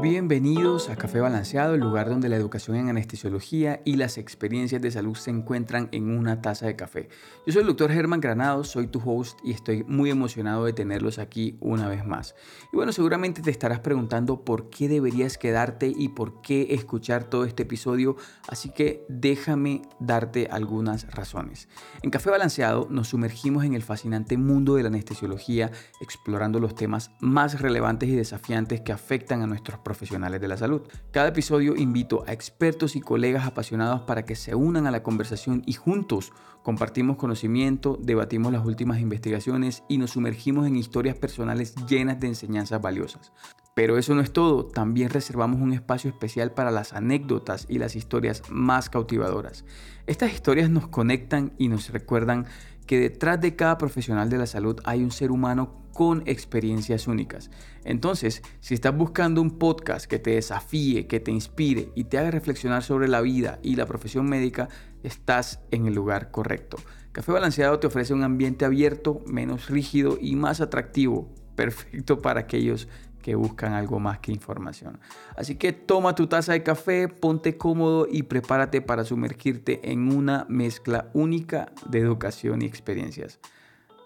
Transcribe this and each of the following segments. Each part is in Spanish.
Bienvenidos a Café Balanceado, el lugar donde la educación en anestesiología y las experiencias de salud se encuentran en una taza de café. Yo soy el doctor Germán Granados, soy tu host y estoy muy emocionado de tenerlos aquí una vez más. Y bueno, seguramente te estarás preguntando por qué deberías quedarte y por qué escuchar todo este episodio, así que déjame darte algunas razones. En Café Balanceado nos sumergimos en el fascinante mundo de la anestesiología, explorando los temas más relevantes y desafiantes que afectan a nuestros profesionales de la salud. Cada episodio invito a expertos y colegas apasionados para que se unan a la conversación y juntos compartimos conocimiento, debatimos las últimas investigaciones y nos sumergimos en historias personales llenas de enseñanzas valiosas. Pero eso no es todo, también reservamos un espacio especial para las anécdotas y las historias más cautivadoras. Estas historias nos conectan y nos recuerdan que detrás de cada profesional de la salud hay un ser humano con experiencias únicas. Entonces, si estás buscando un podcast que te desafíe, que te inspire y te haga reflexionar sobre la vida y la profesión médica, estás en el lugar correcto. Café Balanceado te ofrece un ambiente abierto, menos rígido y más atractivo, perfecto para aquellos que buscan algo más que información. Así que toma tu taza de café, ponte cómodo y prepárate para sumergirte en una mezcla única de educación y experiencias.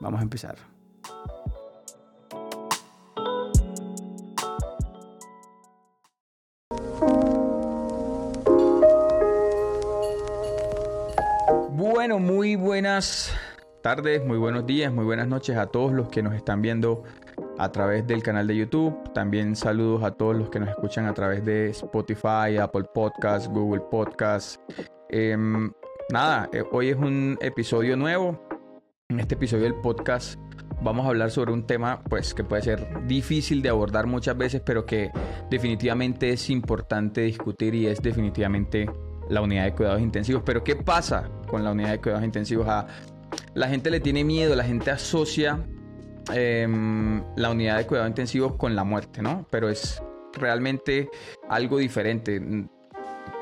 Vamos a empezar. Bueno, muy buenas tardes, muy buenos días, muy buenas noches a todos los que nos están viendo a través del canal de YouTube. También saludos a todos los que nos escuchan a través de Spotify, Apple Podcasts, Google Podcasts. Em, nada, eh, hoy es un episodio nuevo. En este episodio del podcast vamos a hablar sobre un tema pues que puede ser difícil de abordar muchas veces, pero que definitivamente es importante discutir y es definitivamente la unidad de cuidados intensivos. Pero ¿qué pasa con la unidad de cuidados intensivos? La gente le tiene miedo, la gente asocia Em, la unidad de cuidado intensivo con la muerte, ¿no? Pero es realmente algo diferente.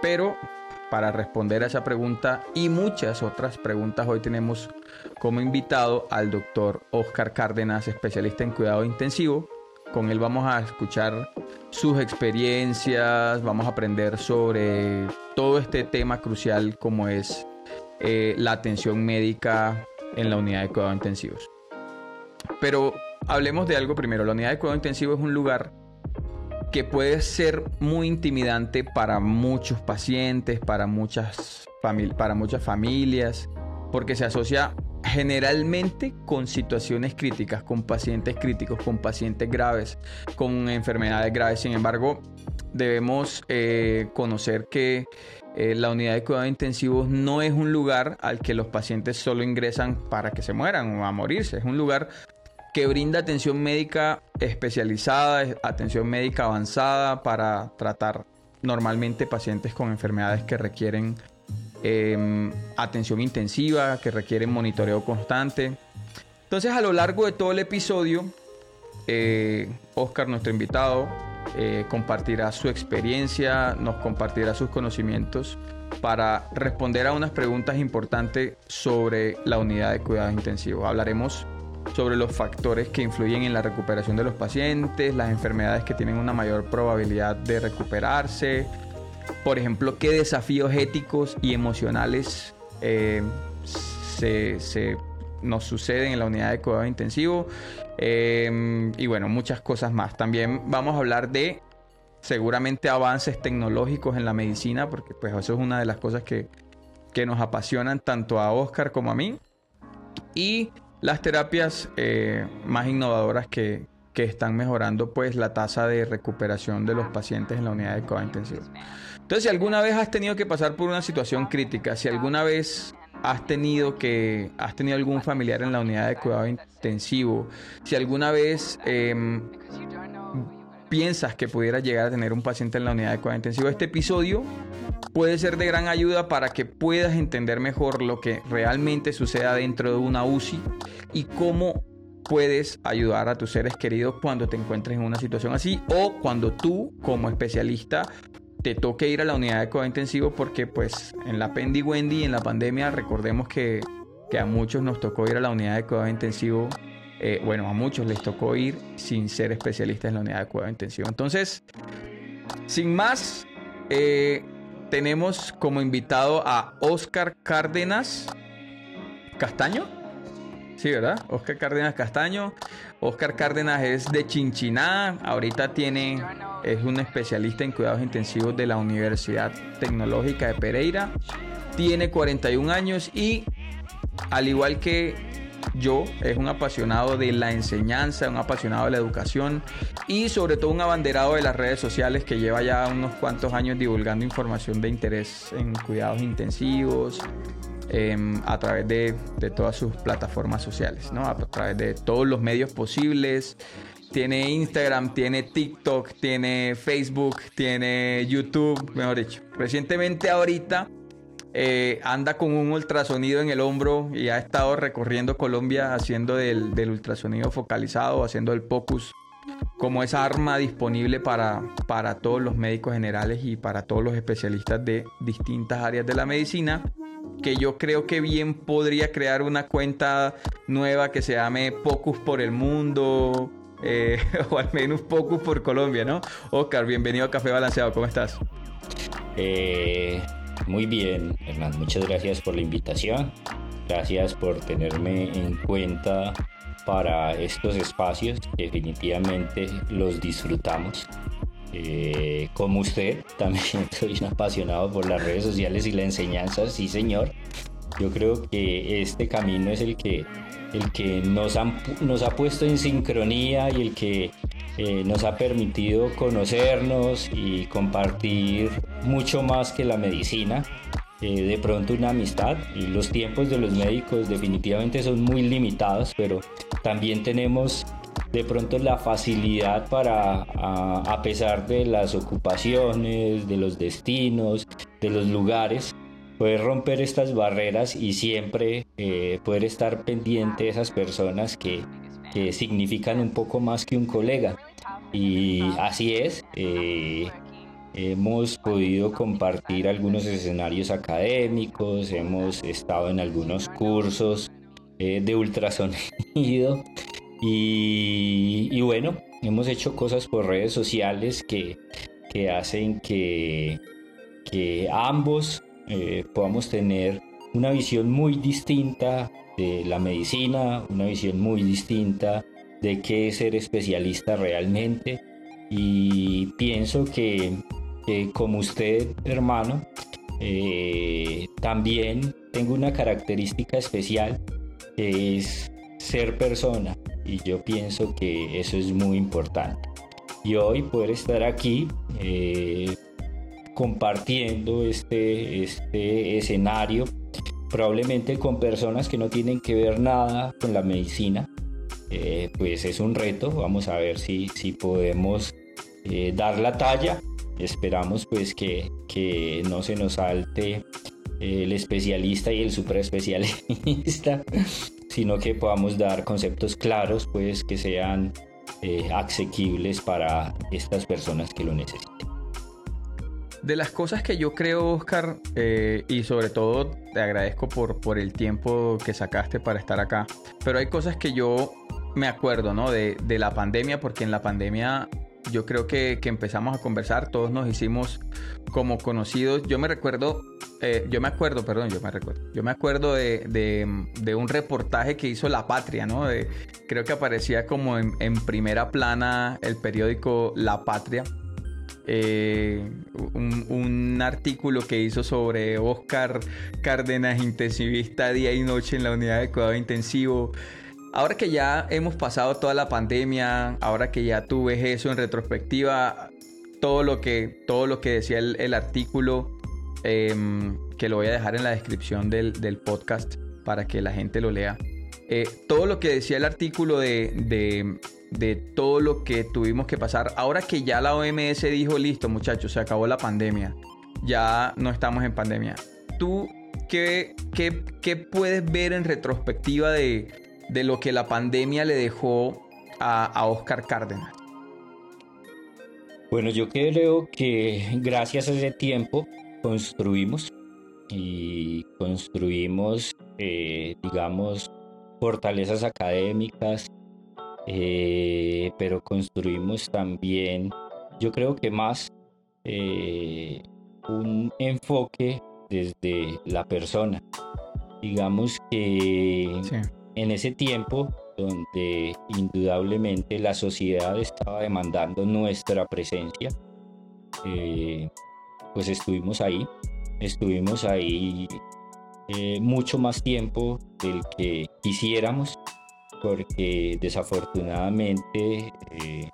Pero para responder a esa pregunta y muchas otras preguntas, hoy tenemos como invitado al doctor Oscar Cárdenas, especialista en cuidado intensivo. Con él vamos a escuchar sus experiencias, vamos a aprender sobre todo este tema crucial como es eh, la atención médica en la unidad de cuidado intensivos. Pero hablemos de algo primero. La unidad de cuidado intensivo es un lugar que puede ser muy intimidante para muchos pacientes, para muchas, para muchas familias, porque se asocia generalmente con situaciones críticas, con pacientes críticos, con pacientes graves, con enfermedades graves. Sin embargo, debemos eh, conocer que eh, la unidad de cuidado intensivos no es un lugar al que los pacientes solo ingresan para que se mueran o a morirse. Es un lugar que brinda atención médica especializada, atención médica avanzada para tratar normalmente pacientes con enfermedades que requieren em, atención intensiva, que requieren monitoreo constante. Entonces a lo largo de todo el episodio, eh, Oscar, nuestro invitado, eh, compartirá su experiencia, nos compartirá sus conocimientos para responder a unas preguntas importantes sobre la unidad de cuidados intensivos. Hablaremos sobre los factores que influyen en la recuperación de los pacientes, las enfermedades que tienen una mayor probabilidad de recuperarse, por ejemplo, qué desafíos éticos y emocionales eh, se, nos suceden en la unidad de cuidado intensivo eh, y bueno, muchas cosas más. También vamos a hablar de seguramente avances tecnológicos en la medicina, porque pues eso es una de las cosas que, que nos apasionan tanto a Oscar como a mí. Y las terapias eh, más innovadoras que, están mejorando pues la tasa de recuperación de los pacientes en la unidad de cuidado intensivo. Entonces, si alguna vez has tenido que pasar por una situación crítica, si alguna vez has tenido que has tenido algún familiar en la unidad de cuidado intensivo, si alguna vez em, piensas que pudiera llegar a tener un paciente en la unidad de cuidado intensivo, este episodio puede ser de gran ayuda para que puedas entender mejor lo que realmente sucede dentro de una UCI y cómo puedes ayudar a tus seres queridos cuando te encuentres en una situación así o cuando tú como especialista te toque ir a la unidad de cuidado intensivo porque pues en la Pendy Wendy en la pandemia recordemos que, que a muchos nos tocó ir a la unidad de cuidado intensivo eh, bueno, a muchos les tocó ir sin ser especialistas en la unidad de cuidado intensivo. Entonces, Sin más, eh, tenemos como invitado a Oscar Cárdenas Castaño. Sí, ¿verdad? Oscar Cárdenas Castaño. Oscar Cárdenas es de Chinchiná. Ahorita tiene, es un especialista en cuidados intensivos de la Universidad Tecnológica de Pereira. Tiene 41 años y, al igual que yo es un apasionado de la enseñanza, un apasionado de la educación y sobre todo un abanderado de las redes sociales que lleva ya unos cuantos años divulgando información de interés en cuidados intensivos, em, a través de, todas sus plataformas sociales, ¿no? a través de todos los medios posibles. Tiene Instagram, tiene TikTok, tiene Facebook, tiene YouTube, mejor dicho. Recientemente ahorita eh, anda con un ultrasonido en el hombro y ha estado recorriendo Colombia haciendo del, ultrasonido focalizado, haciendo el POCUS como esa arma disponible para, para todos los médicos generales y para todos los especialistas de distintas áreas de la medicina que yo creo que bien podría crear una cuenta nueva que se llame Pocus por el Mundo, eh, o al menos Pocus por Colombia, ¿no? Oscar, bienvenido a Café Balanceado, ¿cómo estás? Eh, muy bien, Hernán, muchas gracias por la invitación. Gracias por tenerme en cuenta para estos espacios. Definitivamente los disfrutamos. Eh, como usted, también soy un apasionado por las redes sociales y la enseñanza, sí señor. Yo creo que este camino es el que, el que nos, nos ha puesto en sincronía y el que eh, nos ha permitido conocernos y compartir mucho más que la medicina. Eh, de pronto una amistad y los tiempos de los médicos definitivamente son muy limitados, pero también tenemos de pronto la facilidad para, a, pesar de las ocupaciones, de los destinos, de los lugares, poder romper estas barreras y siempre eh, poder estar pendiente de esas personas que, que significan un poco más que un colega. Y así es, eh, hemos podido compartir algunos escenarios académicos, hemos estado en algunos cursos eh, de ultrasonido y, bueno, hemos hecho cosas por redes sociales que, hacen que, que ambos eh, podamos tener una visión muy distinta de la medicina, una visión muy distinta de qué es ser especialista realmente. Y pienso que, como usted hermano eh, también tengo una característica especial que es ser persona. Y yo pienso que eso es muy importante. Y hoy poder estar aquí eh, compartiendo este, este escenario probablemente con personas que no tienen que ver nada con la medicina eh, pues es un reto. Vamos a ver si, si podemos eh, dar la talla. Esperamos pues que, que no se nos salte el especialista y el super especialista, sino que podamos dar conceptos claros, pues que sean eh, asequibles para estas personas que lo necesiten. De las cosas que yo creo, Oscar, y sobre todo te agradezco por, por el tiempo que sacaste para estar acá, pero hay cosas que yo me acuerdo, ¿no? De, la pandemia, porque en la pandemia yo creo que, empezamos a conversar, todos nos hicimos como conocidos. Yo me recuerdo, eh, yo me acuerdo, perdón, yo me recuerdo, yo me acuerdo de, un reportaje que hizo La Patria, ¿no? creo que aparecía como en, primera plana el periódico La Patria. Eh, un, artículo que hizo sobre Oscar Cárdenas, intensivista día y noche en la unidad de cuidado intensivo. Ahora que ya hemos pasado toda la pandemia, ahora que ya tú ves eso en retrospectiva, todo lo que, todo lo que decía el, artículo, em, que lo voy a dejar en la descripción del, podcast para que la gente lo lea. Eh, todo lo que decía el artículo de, de, todo lo que tuvimos que pasar, ahora que ya la OMS dijo, listo muchachos, se acabó la pandemia, ya no estamos en pandemia. ¿Tú qué, qué, qué puedes ver en retrospectiva de, de lo que la pandemia le dejó a, Oscar Cárdenas? Bueno, yo creo que gracias a ese tiempo construimos y construimos, eh, digamos, fortalezas académicas, eh, pero construimos también, yo creo que más eh, un enfoque desde la persona. Digamos que en ese tiempo donde indudablemente la sociedad estaba demandando nuestra presencia, eh, pues estuvimos ahí, estuvimos ahí eh, mucho más tiempo del que quisiéramos, porque desafortunadamente eh,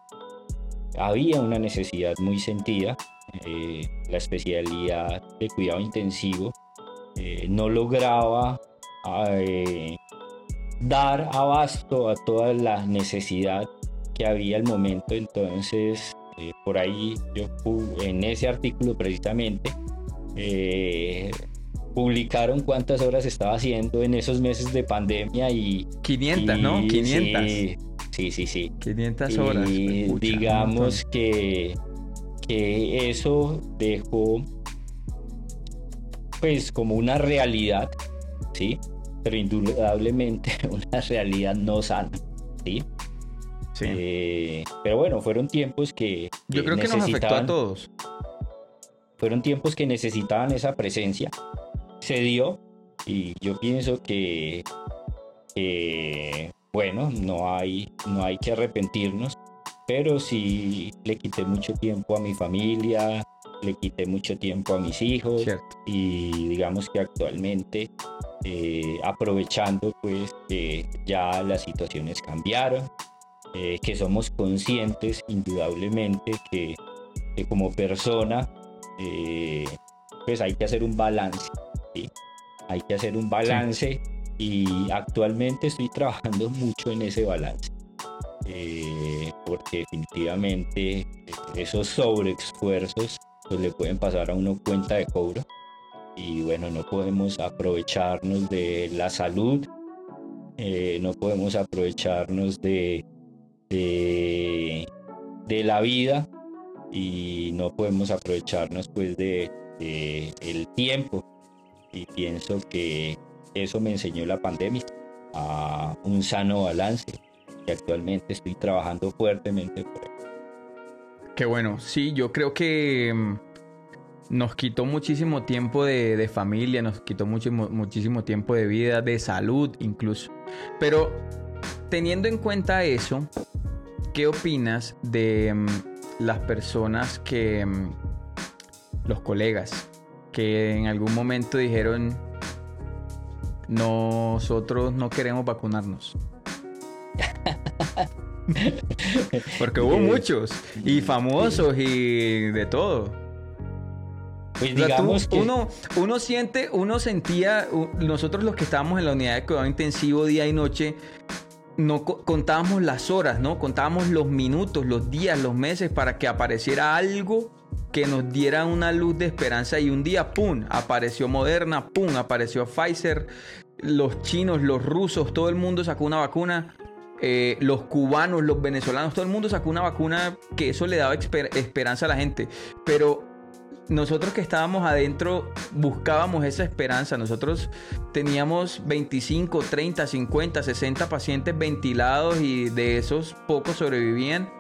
había una necesidad muy sentida. la especialidad de cuidado intensivo no lograba dar abasto a toda la necesidad que había al momento. Entonces, eh, por ahí yo en ese artículo precisamente eh, publicaron cuántas horas estaba haciendo en esos meses de pandemia y 500, ¿no? 500. Sí, sí, sí. 500 horas. Y digamos que, que eso dejó pues como una realidad, ¿sí? pero indudablemente una realidad no sana, ¿sí? Sí. Eh, pero bueno, fueron tiempos que, Yo creo que nos afectó a todos. Fueron tiempos que necesitaban esa presencia. Se dio y yo pienso que, bueno, no hay, no hay que arrepentirnos, pero sí le quité mucho tiempo a mi familia, le quité mucho tiempo a mis hijos y digamos que actualmente eh, aprovechando pues que ya las situaciones cambiaron, eh, que somos conscientes indudablemente que, como persona eh, pues hay que hacer un balance, hay que hacer un balance y actualmente estoy trabajando mucho en ese balance. porque definitivamente esos sobreesfuerzos pues, le pueden pasar a uno cuenta de cobro y bueno, no podemos aprovecharnos de la salud, eh, no podemos aprovecharnos de, de, la vida y no podemos aprovecharnos pues de, de, el tiempo y pienso que eso me enseñó la pandemia a un sano balance y actualmente estoy trabajando fuertemente por eso. Qué bueno, sí, yo creo que mm, nos quitó muchísimo tiempo de, familia, nos quitó muchísimo tiempo de vida, de salud incluso. Pero teniendo en cuenta eso, ¿qué opinas de mm, las personas que, mm, los colegas, que en algún momento dijeron, nosotros no queremos vacunarnos? Porque hubo muchos, y famosos, y de todo. Pues digamos que... uno, uno siente, uno sentía, nosotros los que estábamos en la unidad de cuidado intensivo día y noche, no contábamos las horas, ¿no? Contábamos los minutos, los días, los meses para que apareciera algo que nos diera una luz de esperanza y un día, ¡pum!, apareció Moderna, ¡pum!, apareció Pfizer, los chinos, los rusos, todo el mundo sacó una vacuna. Eh, los cubanos, los venezolanos, todo el mundo sacó una vacuna que eso le daba esperanza a la gente. Pero nosotros que estábamos adentro buscábamos esa esperanza. Nosotros teníamos 25, 30, 50, 60 pacientes ventilados y de esos pocos sobrevivían.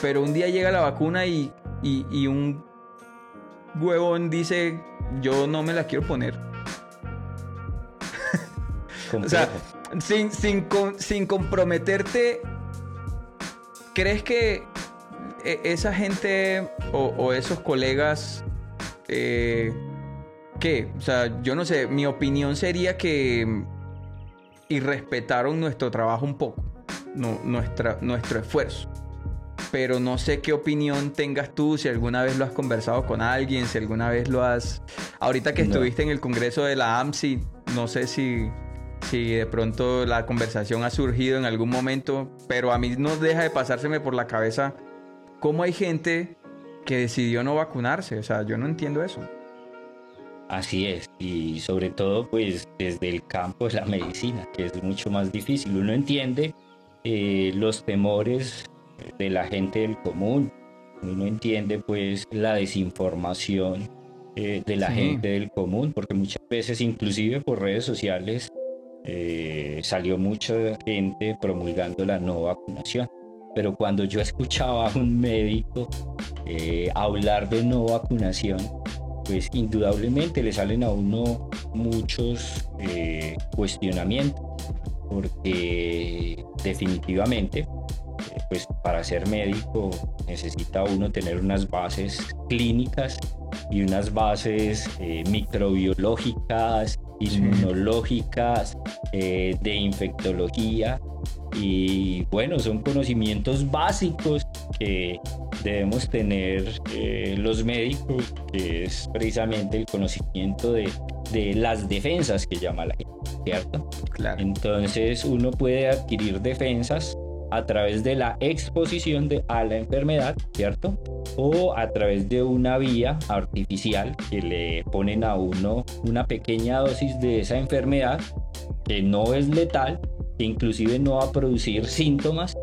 Pero un día llega la vacuna y, un huevón dice, yo no me la quiero poner. o sea, sin, sin, comprometerte, ¿crees que e, esa gente o esos colegas eh, ¿qué? O sea, yo no sé, mi opinión sería que irrespetaron nuestro trabajo un poco, no, nuestra, nuestro esfuerzo. Pero no sé qué opinión tengas tú, si alguna vez lo has conversado con alguien, si alguna vez lo has... Ahorita que estuviste en el Congreso de la AMSI, no sé si, si de pronto la conversación ha surgido en algún momento, pero a mí no deja de pasárseme por la cabeza cómo hay gente que decidió no vacunarse. O sea, yo no entiendo eso. Así es, y sobre todo pues desde el campo de la medicina, que es mucho más difícil. Uno entiende eh, los temores de la gente del común, uno entiende pues la desinformación eh, de la gente del común, porque muchas veces inclusive por redes sociales eh, salió mucha gente promulgando la no vacunación. Pero cuando yo escuchaba a un médico eh, hablar de no vacunación, pues indudablemente le salen a uno muchos eh, cuestionamientos, porque definitivamente, pues para ser médico necesita uno tener unas bases clínicas y unas bases eh, microbiológicas, inmunológicas, eh, de infectología. Y bueno, son conocimientos básicos que debemos tener eh, los médicos, que es precisamente el conocimiento de, de las defensas que llama la gente, ¿cierto? Claro. Entonces uno puede adquirir defensas a través de la exposición de, a la enfermedad, ¿cierto? O a través de una vía artificial que le ponen a uno una pequeña dosis de esa enfermedad que no es letal, que inclusive no va a producir síntomas,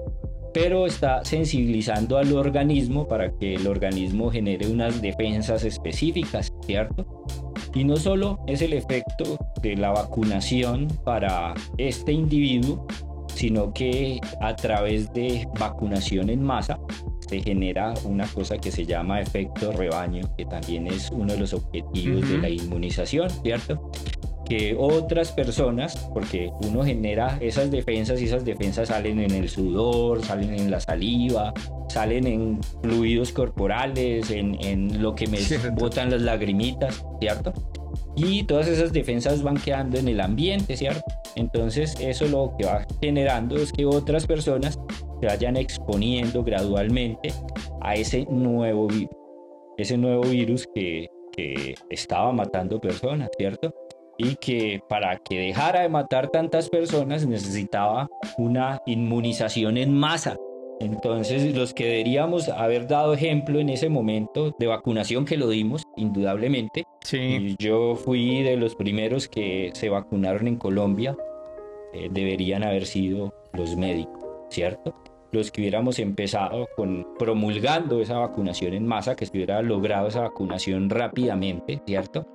pero está sensibilizando al organismo para que el organismo genere unas defensas específicas, ¿cierto? Y no solo es el efecto de la vacunación para este individuo, sino que a través de vacunación en masa se genera una cosa que se llama efecto rebaño, que también es uno de los objetivos de la inmunización, ¿cierto? Que otras personas, porque uno genera esas defensas y esas defensas salen en el sudor, salen en la saliva, salen en fluidos corporales, en, en lo que me botan las lagrimitas, ¿cierto? Y todas esas defensas van quedando en el ambiente, ¿cierto? Entonces eso lo que va generando es que otras personas se vayan exponiendo gradualmente a ese nuevo virus, ese nuevo virus que, que estaba matando personas, ¿cierto? Y que para que dejara de matar tantas personas necesitaba una inmunización en masa. Entonces, los que deberíamos haber dado ejemplo en ese momento de vacunación que lo dimos, indudablemente. Sí. yo fui de los primeros que se vacunaron en Colombia. Eh, deberían haber sido los médicos, ¿cierto? Los que hubiéramos empezado con promulgando esa vacunación en masa, que se hubiera logrado esa vacunación rápidamente, ¿cierto?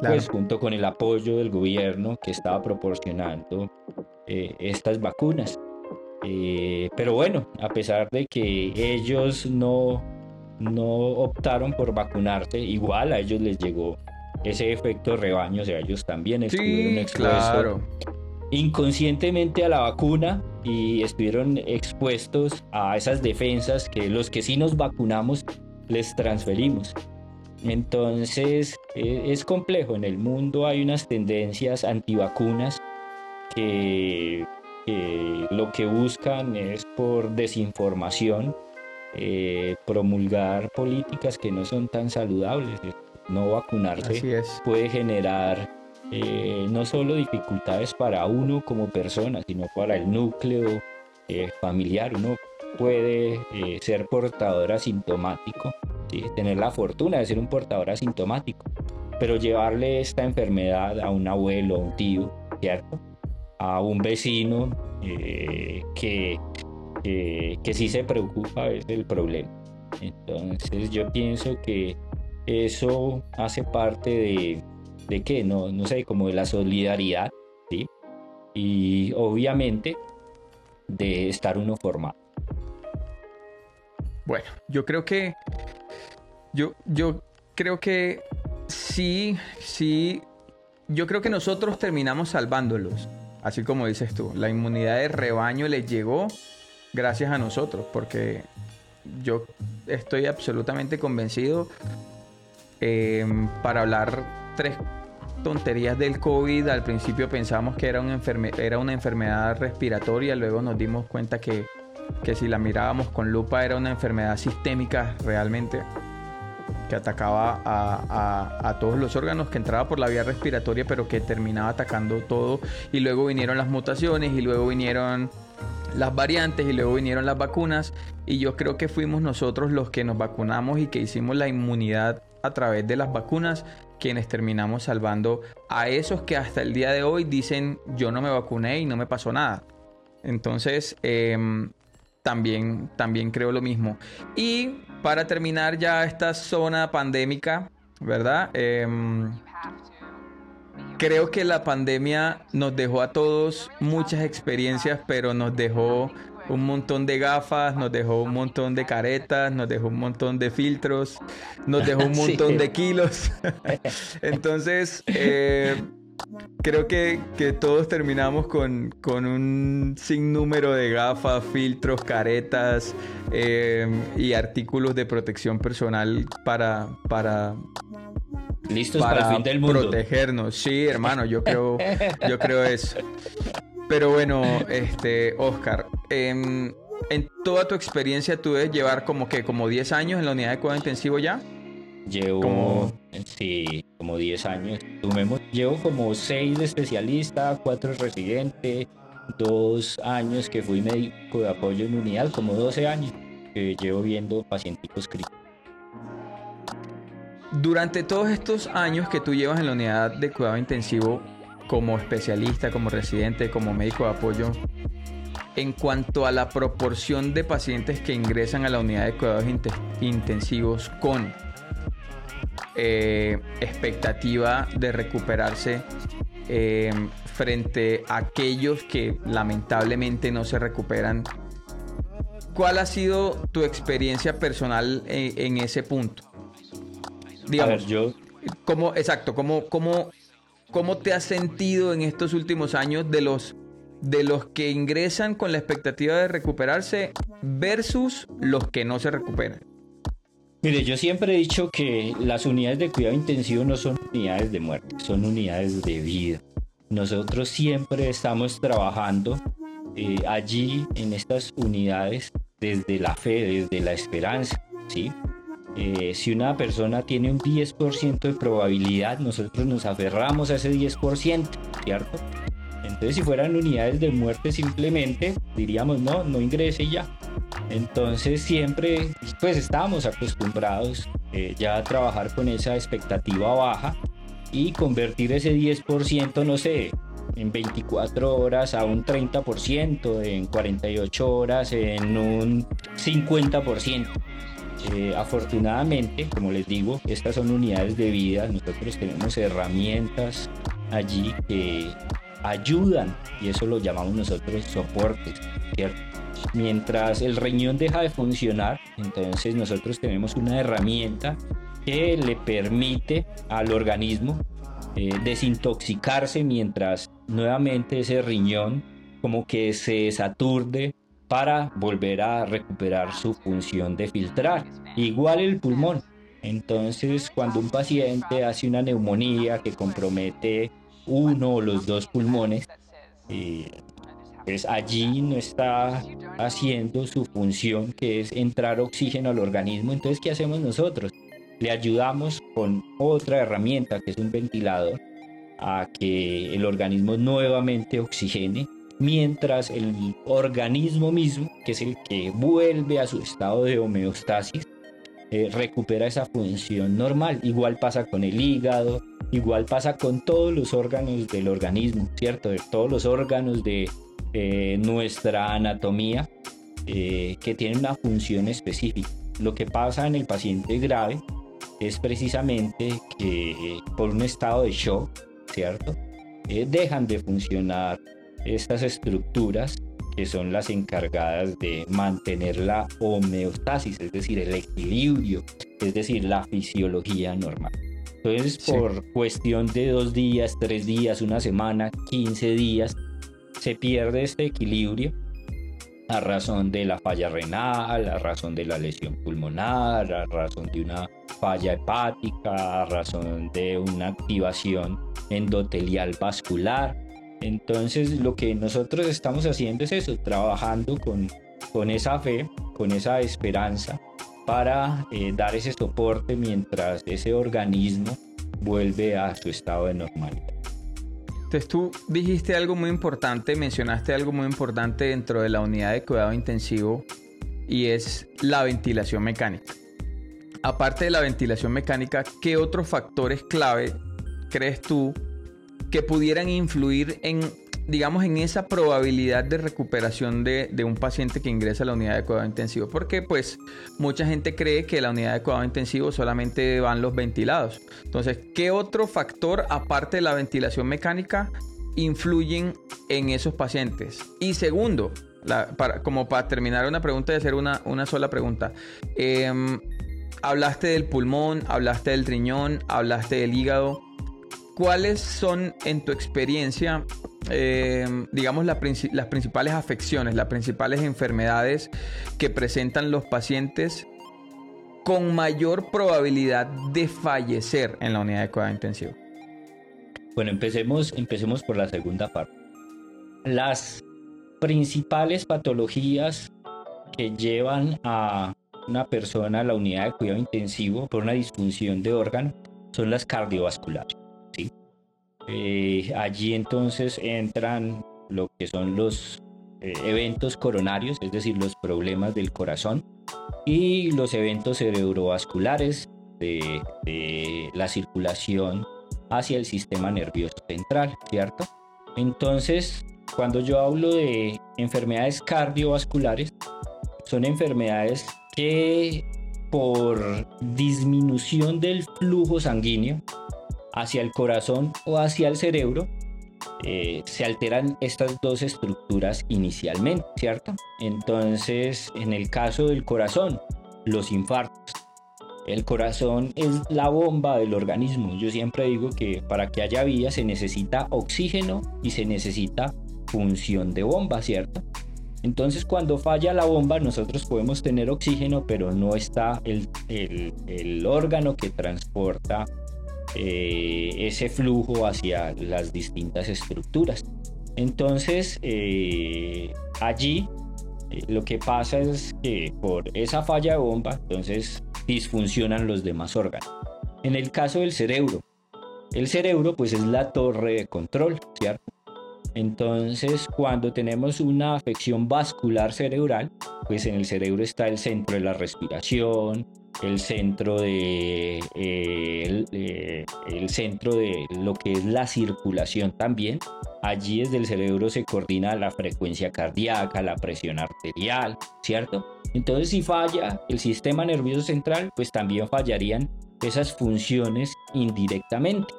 Pues junto con el apoyo del gobierno que estaba proporcionando eh, estas vacunas. Eh, pero bueno, a pesar de que ellos no, no optaron por vacunarse, igual a ellos les llegó ese efecto rebaño, o sea, ellos también estuvieron expuestos inconscientemente a la vacuna y estuvieron expuestos a esas defensas que los que sí nos vacunamos les transferimos. Entonces e, es complejo, en el mundo hay unas tendencias antivacunas que, lo que buscan es por desinformación eh, promulgar políticas que no son tan saludables. No vacunarse puede generar eh, no solo dificultades para uno como persona, sino para el núcleo eh, familiar. Uno puede ser portador asintomático tener la fortuna de ser un portador asintomático, pero llevarle esta enfermedad a un abuelo, a un tío, ¿cierto? A un vecino eh, que, que sí se preocupa es el problema. Entonces yo pienso que eso hace parte de, de qué, no, no sé, como de la solidaridad. Y obviamente de estar uno formado. Bueno, yo creo que yo, yo creo que sí, sí. Yo creo que nosotros terminamos salvándolos. Así como dices tú, la inmunidad de rebaño les llegó gracias a nosotros, porque yo estoy absolutamente convencido em, para hablar tres tonterías del COVID. Al principio pensamos que era una, era una enfermedad respiratoria, luego nos dimos cuenta que, que si la mirábamos con lupa era una enfermedad sistémica realmente que atacaba a, todos los órganos, que entraba por la vía respiratoria, pero que terminaba atacando todo. Y luego vinieron las mutaciones y luego vinieron las variantes y luego vinieron las vacunas. Y yo creo que fuimos nosotros los que nos vacunamos y que hicimos la inmunidad a través de las vacunas quienes terminamos salvando a esos que hasta el día de hoy dicen yo no me vacuné y no me pasó nada. Entonces, em, también, también creo lo mismo. Y para terminar ya esta zona pandémica, ¿verdad? Em, creo que la pandemia nos dejó a todos muchas experiencias, pero nos dejó un montón de gafas, nos dejó un montón de caretas, nos dejó un montón de filtros, nos dejó un montón de kilos. Entonces, eh, creo que, todos terminamos con, un sinnúmero de gafas, filtros, caretas eh, y artículos de protección personal para, para listos para, el fin del mundo. Protegernos, sí, hermano, yo creo, yo creo eso. Pero bueno, este, Oscar, en, toda tu experiencia tú debes llevar como que como 10 años en la unidad de cuidado intensivo ya. Llevo, como... sí, como 10 años. llevo como 6 de especialista, 4 residente, 2 años que fui médico de apoyo en unidad, como 12 años que llevo viendo pacientes críticos. Durante todos estos años que tú llevas en la unidad de cuidado intensivo como especialista, como residente, como médico de apoyo, en cuanto a la proporción de pacientes que ingresan a la unidad de cuidados intensivos con eh, expectativa de recuperarse eh, frente a aquellos que lamentablemente no se recuperan, ¿cuál ha sido tu experiencia personal en ese punto? Digamos, yo... ¿cómo, exacto, ¿cómo, cómo, ¿cómo te has sentido en estos últimos años de los, de los que ingresan con la expectativa de recuperarse versus los que no se recuperan? Mire, yo siempre he dicho que las unidades de cuidado intensivo no son unidades de muerte, son unidades de vida. Nosotros siempre estamos trabajando eh, allí en estas unidades desde la fe, desde la esperanza, ¿sí? Eh, si una persona tiene un 10% de probabilidad, nosotros nos aferramos a ese 10%, ¿cierto? Entonces, si fueran unidades de muerte simplemente, diríamos, no, no ingrese ya. Entonces, siempre, pues estábamos acostumbrados eh, ya a trabajar con esa expectativa baja y convertir ese 10%, no sé, en 24 horas a un 30%, en 48 horas en un 50%. Eh, afortunadamente, como les digo, estas son unidades de vida. Nosotros tenemos herramientas allí que ayudan y eso lo llamamos nosotros soportes, ¿cierto? Mientras el riñón deja de funcionar, entonces nosotros tenemos una herramienta que le permite al organismo eh, desintoxicarse mientras nuevamente ese riñón como que se saturde para volver a recuperar su función de filtrar. Igual el pulmón. Entonces, cuando un paciente hace una neumonía que compromete uno o los dos pulmones, eh, pues allí no está haciendo su función que es entrar oxígeno al organismo. Entonces, ¿qué hacemos nosotros? Le ayudamos con otra herramienta que es un ventilador a que el organismo nuevamente oxigene mientras el organismo mismo, que es el que vuelve a su estado de homeostasis, eh, recupera esa función normal. Igual pasa con el hígado, igual pasa con todos los órganos del organismo, ¿cierto? De todos los órganos de eh, nuestra anatomía eh, que tienen una función específica. Lo que pasa en el paciente grave es precisamente que por un estado de shock, ¿cierto? dejan de funcionar estas estructuras que son las encargadas de mantener la homeostasis, es decir, el equilibrio, es decir, la fisiología normal. Entonces, por cuestión de dos días, tres días, una semana, 15 días, se pierde este equilibrio a razón de la falla renal, a razón de la lesión pulmonar, a razón de una falla hepática, a razón de una activación endotelial vascular. Entonces lo que nosotros estamos haciendo es eso, trabajando con, con esa fe, con esa esperanza para eh, dar ese soporte mientras ese organismo vuelve a su estado de normalidad. Entonces tú dijiste algo muy importante, mencionaste algo muy importante dentro de la unidad de cuidado intensivo y es la ventilación mecánica. Aparte de la ventilación mecánica, ¿qué otros factores clave crees tú que pudieran influir en, digamos, en esa probabilidad de recuperación de, un paciente que ingresa a la unidad de cuidado intensivo. Porque pues mucha gente cree que la unidad de cuidado intensivo solamente van los ventilados. Entonces, ¿qué otro factor, aparte de la ventilación mecánica, influyen en esos pacientes? Y segundo, como para terminar una pregunta y hacer una, una sola pregunta. Em, hablaste del pulmón, hablaste del riñón, hablaste del hígado. ¿Cuáles son, en tu experiencia, em, digamos, las principales afecciones, las principales enfermedades que presentan los pacientes con mayor probabilidad de fallecer en la unidad de cuidado intensivo? Bueno, empecemos, empecemos por la segunda parte. Las principales patologías que llevan a una persona a la unidad de cuidado intensivo por una disfunción de órgano son las cardiovasculares. Eh, allí entonces entran lo que son los eh, eventos coronarios, es decir, los problemas del corazón y los eventos cerebrovasculares de la circulación hacia el sistema nervioso central, ¿cierto? Entonces, cuando yo hablo de enfermedades cardiovasculares, son enfermedades que por disminución del flujo sanguíneo hacia el corazón o hacia el cerebro, eh, se alteran estas dos estructuras inicialmente, ¿cierto? Entonces, en el caso del corazón, los infartos. El corazón es la bomba del organismo. Yo siempre digo que para que haya vida se necesita oxígeno y se necesita función de bomba, ¿cierto? Entonces cuando falla la bomba nosotros podemos tener oxígeno, pero no está el, el, órgano que transporta eh, ese flujo hacia las distintas estructuras. Entonces eh, allí eh, lo que pasa es que por esa falla de bomba, entonces disfuncionan los demás órganos. En el caso del cerebro, el cerebro pues es la torre de control, ¿cierto? Entonces, cuando tenemos una afección vascular cerebral, pues en el cerebro está el centro de la respiración, el centro de eh, el, centro de lo que es la circulación también. Allí desde el cerebro se coordina la frecuencia cardíaca, la presión arterial, ¿cierto? Entonces, si falla el sistema nervioso central, pues también fallarían esas funciones indirectamente.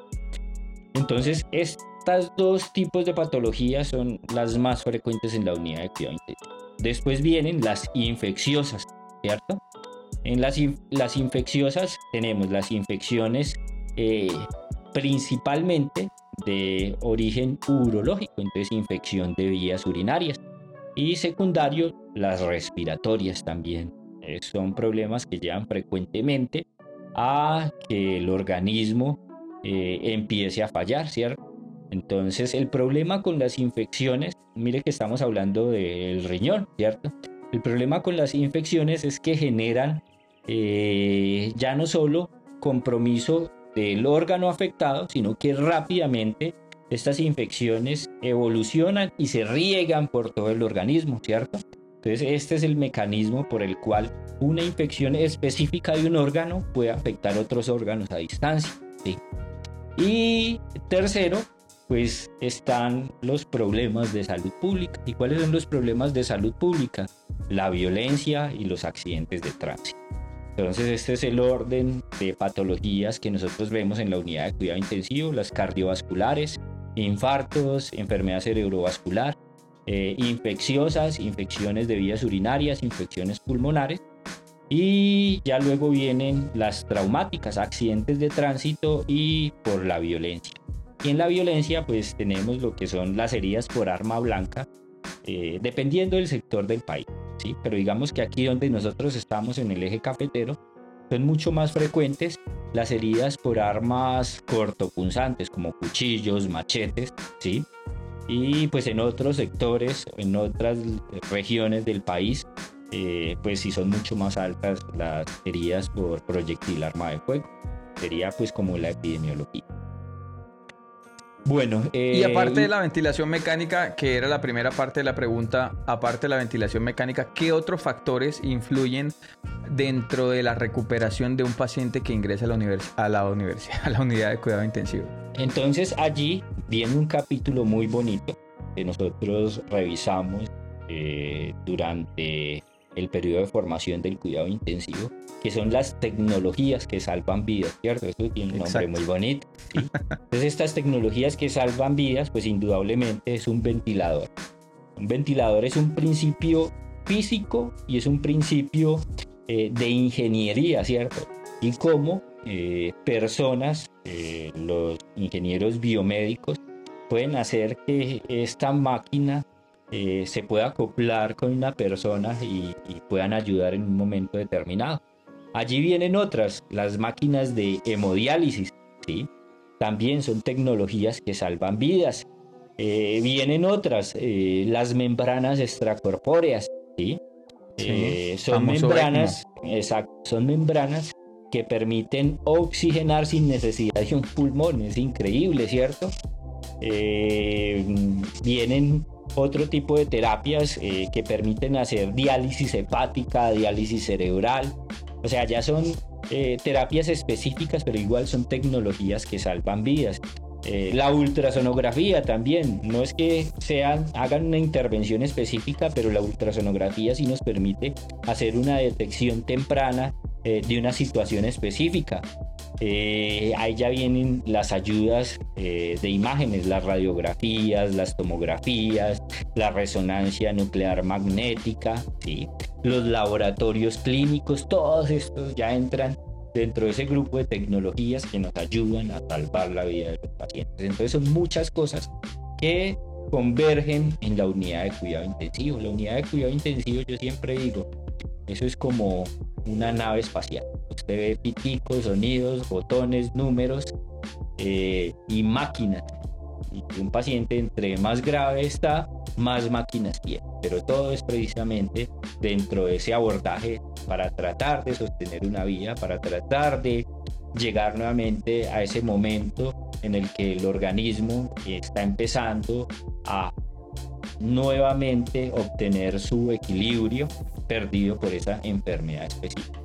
Entonces, es estas dos tipos de patologías son las más frecuentes en la unidad de cuidado. Después vienen las infecciosas, ¿cierto? En las, las infecciosas tenemos las infecciones eh, principalmente de origen urológico, entonces infección de vías urinarias. Y secundario, las respiratorias también. Eh, son problemas que llevan frecuentemente a que el organismo eh, empiece a fallar, ¿cierto? Entonces, el problema con las infecciones, mire que estamos hablando del riñón, ¿cierto? El problema con las infecciones es que generan eh, ya no solo compromiso del órgano afectado, sino que rápidamente estas infecciones evolucionan y se riegan por todo el organismo, ¿cierto? Entonces, este es el mecanismo por el cual una infección específica de un órgano puede afectar otros órganos a distancia. ¿sí? Y tercero, pues están los problemas de salud pública. ¿Y cuáles son los problemas de salud pública? La violencia y los accidentes de tránsito. Entonces este es el orden de patologías que nosotros vemos en la unidad de cuidado intensivo, las cardiovasculares, infartos, enfermedad cerebrovascular, eh, infecciosas, infecciones de vías urinarias, infecciones pulmonares. Y ya luego vienen las traumáticas, accidentes de tránsito y por la violencia. Y en la violencia pues tenemos lo que son las heridas por arma blanca, eh, dependiendo del sector del país. ¿sí? Pero digamos que aquí donde nosotros estamos en el eje cafetero, son mucho más frecuentes las heridas por armas cortopunzantes como cuchillos, machetes, ¿sí? Y pues en otros sectores, en otras regiones del país, eh, pues sí son mucho más altas las heridas por proyectil arma de fuego. Sería pues como la epidemiología. Bueno, y aparte de eh, la ventilación mecánica, que era la primera parte de la pregunta, aparte de la ventilación mecánica, ¿qué otros factores influyen dentro de la recuperación de un paciente que ingresa a la, a la, universidad, a la unidad de cuidado intensivo? Entonces allí viene un capítulo muy bonito que nosotros revisamos eh, durante el periodo de formación del cuidado intensivo, que son las tecnologías que salvan vidas, ¿cierto? Esto tiene un nombre muy bonito. Entonces estas tecnologías que salvan vidas, pues indudablemente es un ventilador. Un ventilador es un principio físico y es un principio eh, de ingeniería, ¿cierto? Y cómo eh, personas, eh, los ingenieros biomédicos, pueden hacer que esta máquina se pueda acoplar con una persona y, y, puedan ayudar en un momento determinado. Allí vienen otras, las máquinas de hemodiálisis, ¿sí? También son tecnologías que salvan vidas. vienen otras, las membranas extracorpóreas, ¿sí? Eh, son membranas, exacto, son membranas que permiten oxigenar sin necesidad de un pulmón. Es increíble, ¿cierto? Eh, vienen otro tipo de terapias eh, que permiten hacer diálisis hepática, diálisis cerebral. O sea, ya son terapias específicas, pero igual son tecnologías que salvan vidas. Eh, la ultrasonografía también, no es que sean, hagan una intervención específica, pero la ultrasonografía sí nos permite hacer una detección temprana eh, de una situación específica. Eh, ahí ya vienen las ayudas de imágenes, las radiografías, las tomografías, la resonancia nuclear magnética, los laboratorios clínicos, todos estos ya entran dentro de ese grupo de tecnologías que nos ayudan a salvar la vida de los pacientes. Entonces son muchas cosas que convergen en la unidad de cuidado intensivo. La unidad de cuidado intensivo, yo siempre digo, eso es como una nave espacial. Usted ve piticos, sonidos, botones, números eh, y máquinas. Y un paciente entre más grave está, más máquinas tiene. Pero todo es precisamente dentro de ese abordaje para tratar de sostener una vida, para tratar de llegar nuevamente a ese momento en el que el organismo está empezando a nuevamente obtener su equilibrio perdido por esa enfermedad específica.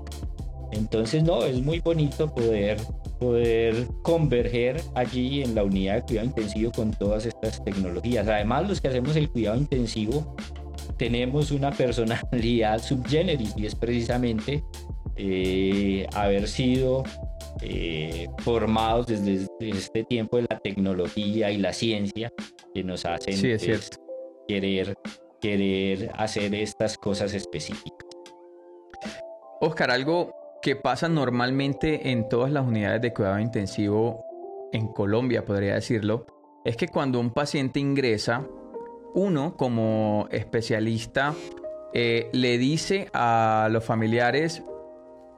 Entonces, no, es muy bonito poder, poder converger allí en la unidad de cuidado intensivo con todas estas tecnologías. Además, los que hacemos el cuidado intensivo tenemos una personalidad subgeneris y es precisamente eh, haber sido eh, formados desde, este tiempo de la tecnología y la ciencia que nos hacen querer, querer hacer estas cosas específicas. Oscar, algo que pasa normalmente en todas las unidades de cuidado intensivo en Colombia, podría decirlo, es que cuando un paciente ingresa, uno como especialista eh, le dice a los familiares,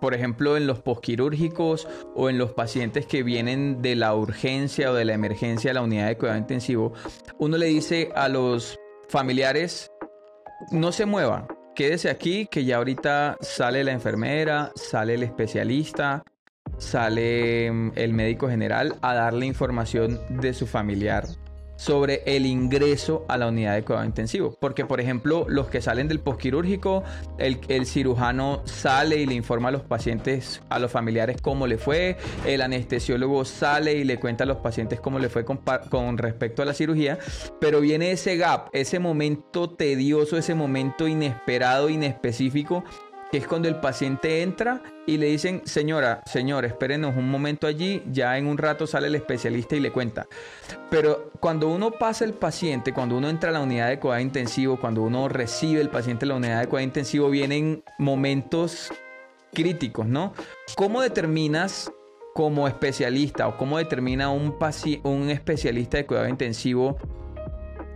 por ejemplo, en los posquirúrgicos o en los pacientes que vienen de la urgencia o de la emergencia de la unidad de cuidado intensivo, uno le dice a los familiares, no se mueva, quédese aquí, que ya ahorita sale la enfermera, sale el especialista, sale mm, el médico general a darle información de su familiar sobre el ingreso a la unidad de cuidado intensivo. Porque, por ejemplo, los que salen del posquirúrgico, el, el, cirujano sale y le informa a los pacientes, a los familiares cómo le fue, el anestesiólogo sale y le cuenta a los pacientes cómo le fue con, con respecto a la cirugía, pero viene ese gap, ese momento tedioso, ese momento inesperado, inespecífico que es cuando el paciente entra y le dicen, señora, señor, espérenos un momento allí, ya en un rato sale el especialista y le cuenta. Pero cuando uno pasa el paciente, cuando uno entra a la unidad de cuidado intensivo, cuando uno recibe el paciente en la unidad de cuidado intensivo, vienen momentos críticos, ¿no? ¿Cómo determinas como especialista o cómo determina un, especialista de cuidado intensivo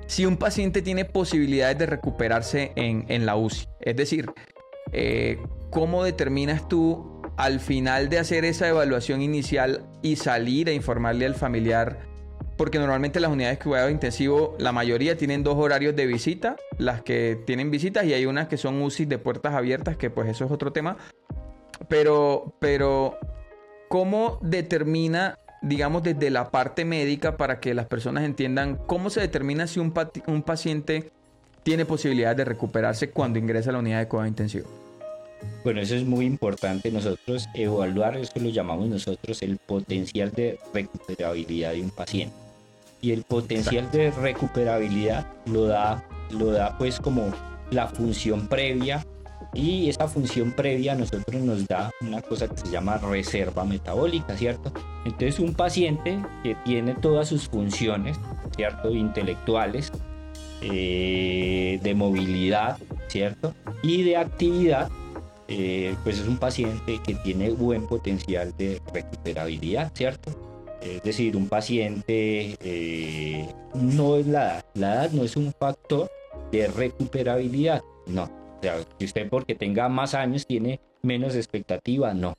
si un paciente tiene posibilidades de recuperarse en, en la UCI? Es decir, eh, ¿cómo determinas tú al final de hacer esa evaluación inicial y salir a informarle al familiar? Porque normalmente las unidades de cuidado intensivo, la mayoría tienen dos horarios de visita, las que tienen visitas y hay unas que son UCI de puertas abiertas, que pues eso es otro tema. Pero, pero, ¿cómo determina, digamos, desde la parte médica para que las personas entiendan cómo se determina si un, un paciente tiene posibilidad de recuperarse cuando ingresa a la unidad de cuidado intensivo. Bueno, eso es muy importante nosotros evaluar, eso lo llamamos nosotros el potencial de recuperabilidad de un paciente. Y el potencial de recuperabilidad lo da, lo da pues como la función previa y esa función previa a nosotros nos da una cosa que se llama reserva metabólica, ¿cierto? Entonces un paciente que tiene todas sus funciones, ¿cierto? Intelectuales, eh, de movilidad, ¿cierto? Y de actividad, eh, pues es un paciente que tiene buen potencial de recuperabilidad, ¿cierto? Es decir, un paciente eh, no es la edad, la edad no es un factor de recuperabilidad, no. O sea, si usted porque tenga más años tiene menos expectativa, no.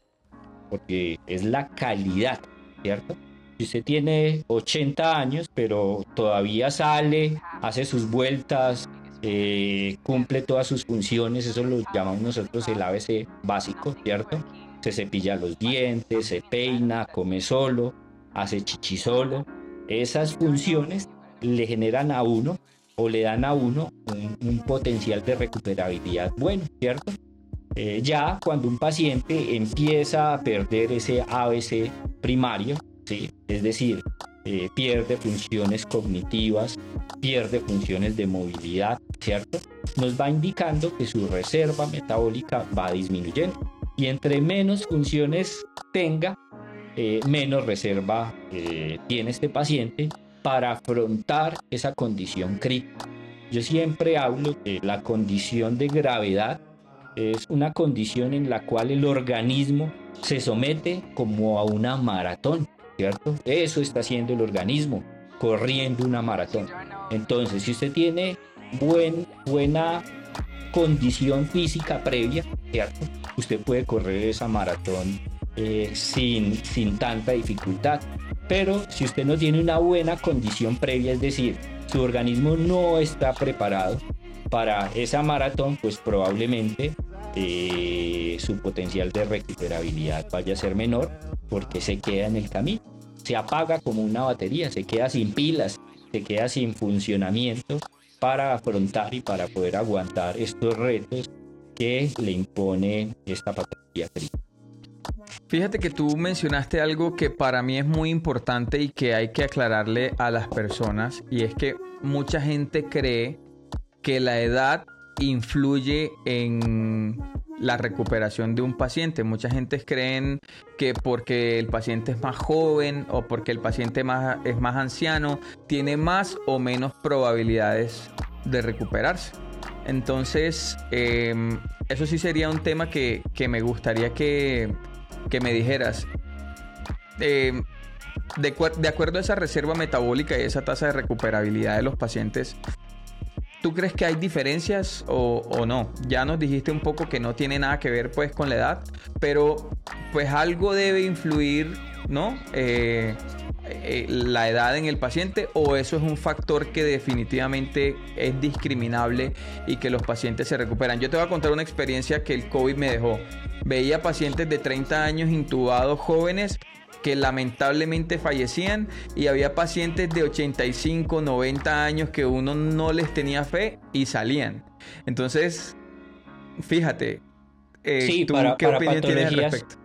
Porque es la calidad, ¿cierto? Usted tiene 80 años, pero todavía sale, hace sus vueltas, eh, cumple todas sus funciones, eso lo llamamos nosotros el ABC básico, ¿cierto? Se cepilla los dientes, se peina, come solo, hace chichi solo. Esas funciones le generan a uno o le dan a uno un, potencial de recuperabilidad bueno, ¿cierto? Eh, ya cuando un paciente empieza a perder ese ABC primario, es decir, eh, pierde funciones cognitivas, pierde funciones de movilidad, ¿cierto? Nos va indicando que su reserva metabólica va disminuyendo. Y entre menos funciones tenga, eh, menos reserva eh, tiene este paciente para afrontar esa condición crítica. Yo siempre hablo de la condición de gravedad es una condición en la cual el organismo se somete como a una maratón. Eso está haciendo el organismo, corriendo una maratón. Entonces, si usted tiene buen, buena condición física previa, ¿cierto? Usted puede correr esa maratón eh, sin, sin tanta dificultad. Pero si usted no tiene una buena condición previa, es decir, su organismo no está preparado para esa maratón, pues probablemente eh, su potencial de recuperabilidad vaya a ser menor porque se queda en el camino se apaga como una batería, se queda sin pilas, se queda sin funcionamiento para afrontar y para poder aguantar estos retos que le impone esta patología. Fíjate que tú mencionaste algo que para mí es muy importante y que hay que aclararle a las personas y es que mucha gente cree que la edad influye en la recuperación de un paciente. Mucha gente creen que porque el paciente es más joven o porque el paciente más, es más anciano, tiene más o menos probabilidades de recuperarse. Entonces, em, eso sí sería un tema que, me gustaría que, me dijeras. Em, de, de acuerdo a esa reserva metabólica y esa tasa de recuperabilidad de los pacientes, ¿Tú crees que hay diferencias o, no? Ya nos dijiste un poco que no tiene nada que ver pues con la edad, pero pues algo debe influir, ¿no? Eh, eh, la edad en el paciente o eso es un factor que definitivamente es discriminable y que los pacientes se recuperan. Yo te voy a contar una experiencia que el COVID me dejó. Veía pacientes de 30 años intubados jóvenes que lamentablemente fallecían y había pacientes de 85, 90 años que uno no les tenía fe y salían. Entonces, fíjate, eh, ¿tú qué opinión tienes al respecto?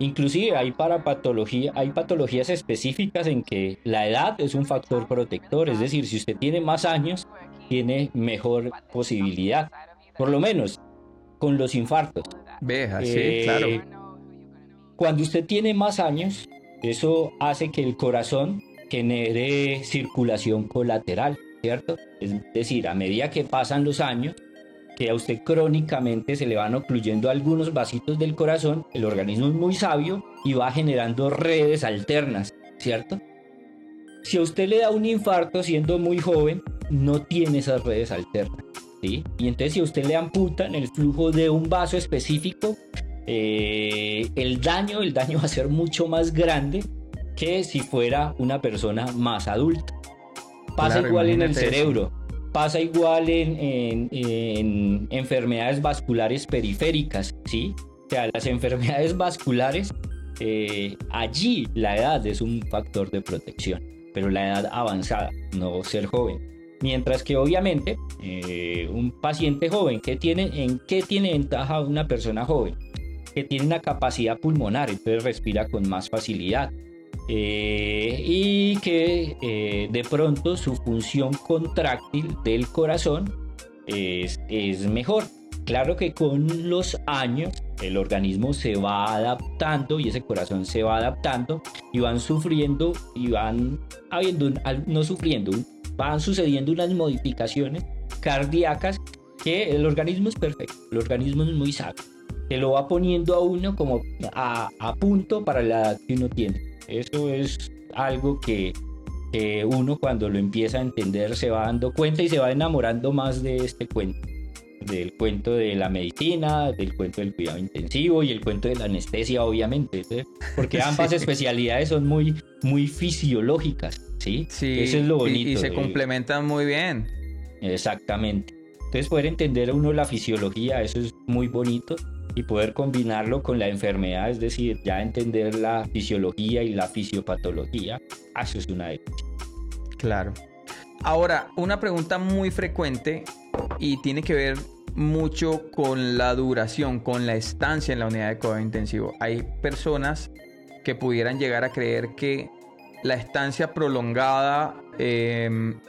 Inclusive hay para patología, hay patologías específicas en que la edad es un factor protector, es decir, si usted tiene más años, tiene mejor posibilidad, por lo menos con los infartos. Veja, sí, eh, claro cuando usted tiene más años, eso hace que el corazón genere circulación colateral, ¿cierto? Es decir, a medida que pasan los años, que a usted crónicamente se le van ocluyendo algunos vasitos del corazón, el organismo es muy sabio y va generando redes alternas, ¿cierto? Si a usted le da un infarto siendo muy joven, no tiene esas redes alternas, ¿sí? Y entonces si a usted le amputan el flujo de un vaso específico, eh, el daño, el daño va a ser mucho más grande que si fuera una persona más adulta. Pasa igual en el cerebro, pasa igual en, enfermedades vasculares periféricas, ¿sí? O sea, las enfermedades vasculares, eh, allí la edad es un factor de protección, pero la edad avanzada, no ser joven. Mientras que obviamente eh, un paciente joven, ¿qué tiene, ¿en qué tiene ventaja una persona joven? Que tiene una capacidad pulmonar, entonces respira con más facilidad. Eh, y que eh, de pronto su función contráctil del corazón es, es mejor. Claro que con los años el organismo se va adaptando y ese corazón se va adaptando y van sufriendo y van habiendo, no sufriendo, van sucediendo unas modificaciones cardíacas que el organismo es perfecto, el organismo es muy sabio, te lo va poniendo a uno como a, a punto para la edad que uno tiene. Eso es algo que, que uno cuando lo empieza a entender se va dando cuenta y se va enamorando más de este cuento del cuento de la medicina, del cuento del cuidado intensivo y el cuento de la anestesia, obviamente, porque ambas especialidades son muy, muy fisiológicas, ¿sí? Sí, eso es lo bonito. Y, se complementan muy bien. Exactamente. Entonces, poder entender a uno la fisiología, eso es muy bonito y poder combinarlo con la enfermedad, es decir, ya entender la fisiología y la fisiopatología, eso es una Claro. Ahora, una pregunta muy frecuente y tiene que ver mucho con la duración, con la estancia en la unidad de cuidado intensivo. Hay personas que pudieran llegar a creer que la estancia prolongada em,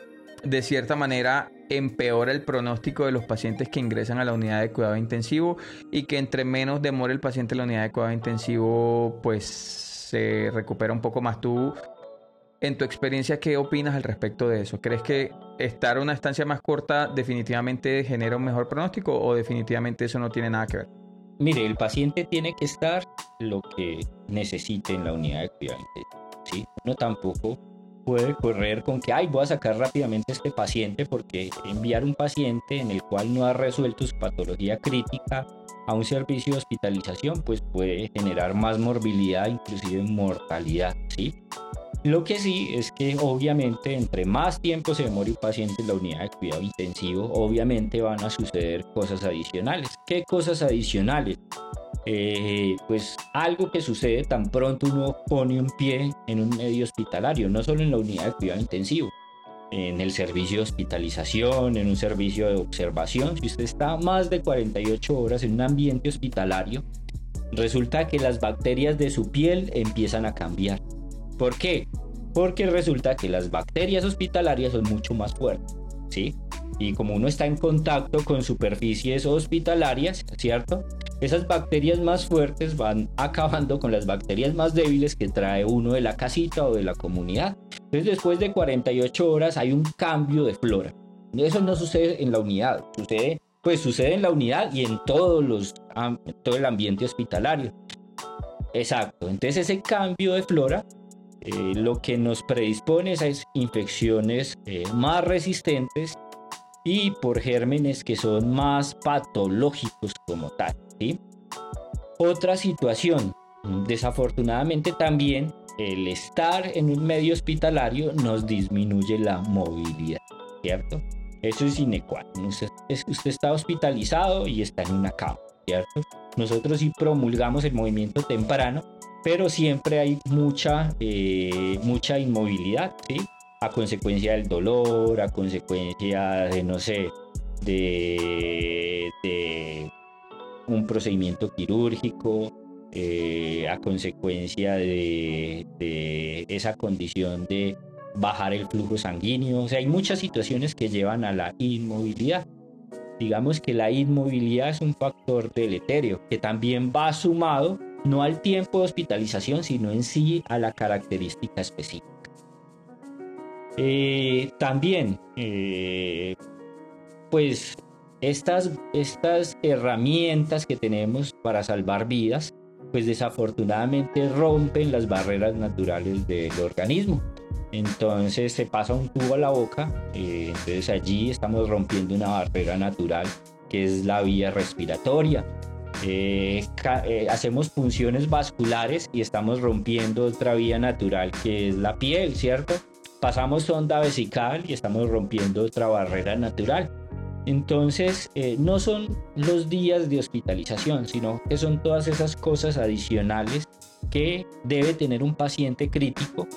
de cierta manera empeora el pronóstico de los pacientes que ingresan a la unidad de cuidado intensivo y que entre menos demore el paciente en la unidad de cuidado intensivo pues se recupera un poco más. ¿Tú en tu experiencia, ¿qué opinas al respecto de eso? ¿Crees que estar una estancia más corta definitivamente genera un mejor pronóstico o definitivamente eso no tiene nada que ver? Mire, el paciente tiene que estar lo que necesite en la unidad de cuidado ¿sí? Uno tampoco puede correr con que, ay, voy a sacar rápidamente a este paciente porque enviar un paciente en el cual no ha resuelto su patología crítica a un servicio de hospitalización, pues puede generar más morbilidad, inclusive mortalidad, ¿sí? Lo que sí es que obviamente entre más tiempo se demore un paciente en la unidad de cuidado intensivo, obviamente van a suceder cosas adicionales. ¿Qué cosas adicionales? Eh, pues algo que sucede tan pronto uno pone un pie en un medio hospitalario, no solo en la unidad de cuidado intensivo, en el servicio de hospitalización, en un servicio de observación. Si usted está más de 48 horas en un ambiente hospitalario, resulta que las bacterias de su piel empiezan a cambiar ¿Por qué? Porque resulta que las bacterias hospitalarias son mucho más fuertes, ¿sí? Y como uno está en contacto con superficies hospitalarias, ¿cierto? Esas bacterias más fuertes van acabando con las bacterias más débiles que trae uno de la casita o de la comunidad. Entonces después de 48 horas hay un cambio de flora. Eso no sucede en la unidad, sucede, pues sucede en la unidad y en todos los, todo el ambiente hospitalario. Exacto, entonces ese cambio de flora eh, lo que nos predispone a infecciones eh, más resistentes y por gérmenes que son más patológicos como tal. Otra situación, desafortunadamente también el estar en un medio hospitalario nos disminuye la movilidad, ¿cierto? Eso es inecual. Usted, usted está hospitalizado y está en una cama, ¿cierto? Nosotros sí promulgamos el movimiento temprano, pero siempre hay mucha, eh, mucha inmovilidad, ¿sí? A consecuencia del dolor, a consecuencia de, no sé, de, un procedimiento quirúrgico, eh, a consecuencia de, esa condición de bajar el flujo sanguíneo. O sea, hay muchas situaciones que llevan a la inmovilidad. Digamos que la inmovilidad es un factor deleterio que también va sumado no al tiempo de hospitalización, sino en sí a la característica específica. Eh, también, eh, pues estas, estas herramientas que tenemos para salvar vidas, pues desafortunadamente rompen las barreras naturales del organismo. Entonces se pasa un tubo a la boca, eh, entonces allí estamos rompiendo una barrera natural que es la vía respiratoria. Eh, eh, hacemos funciones vasculares y estamos rompiendo otra vía natural que es la piel, ¿cierto? Pasamos sonda vesical y estamos rompiendo otra barrera natural. Entonces, eh, no son los días de hospitalización, sino que son todas esas cosas adicionales que debe tener un paciente crítico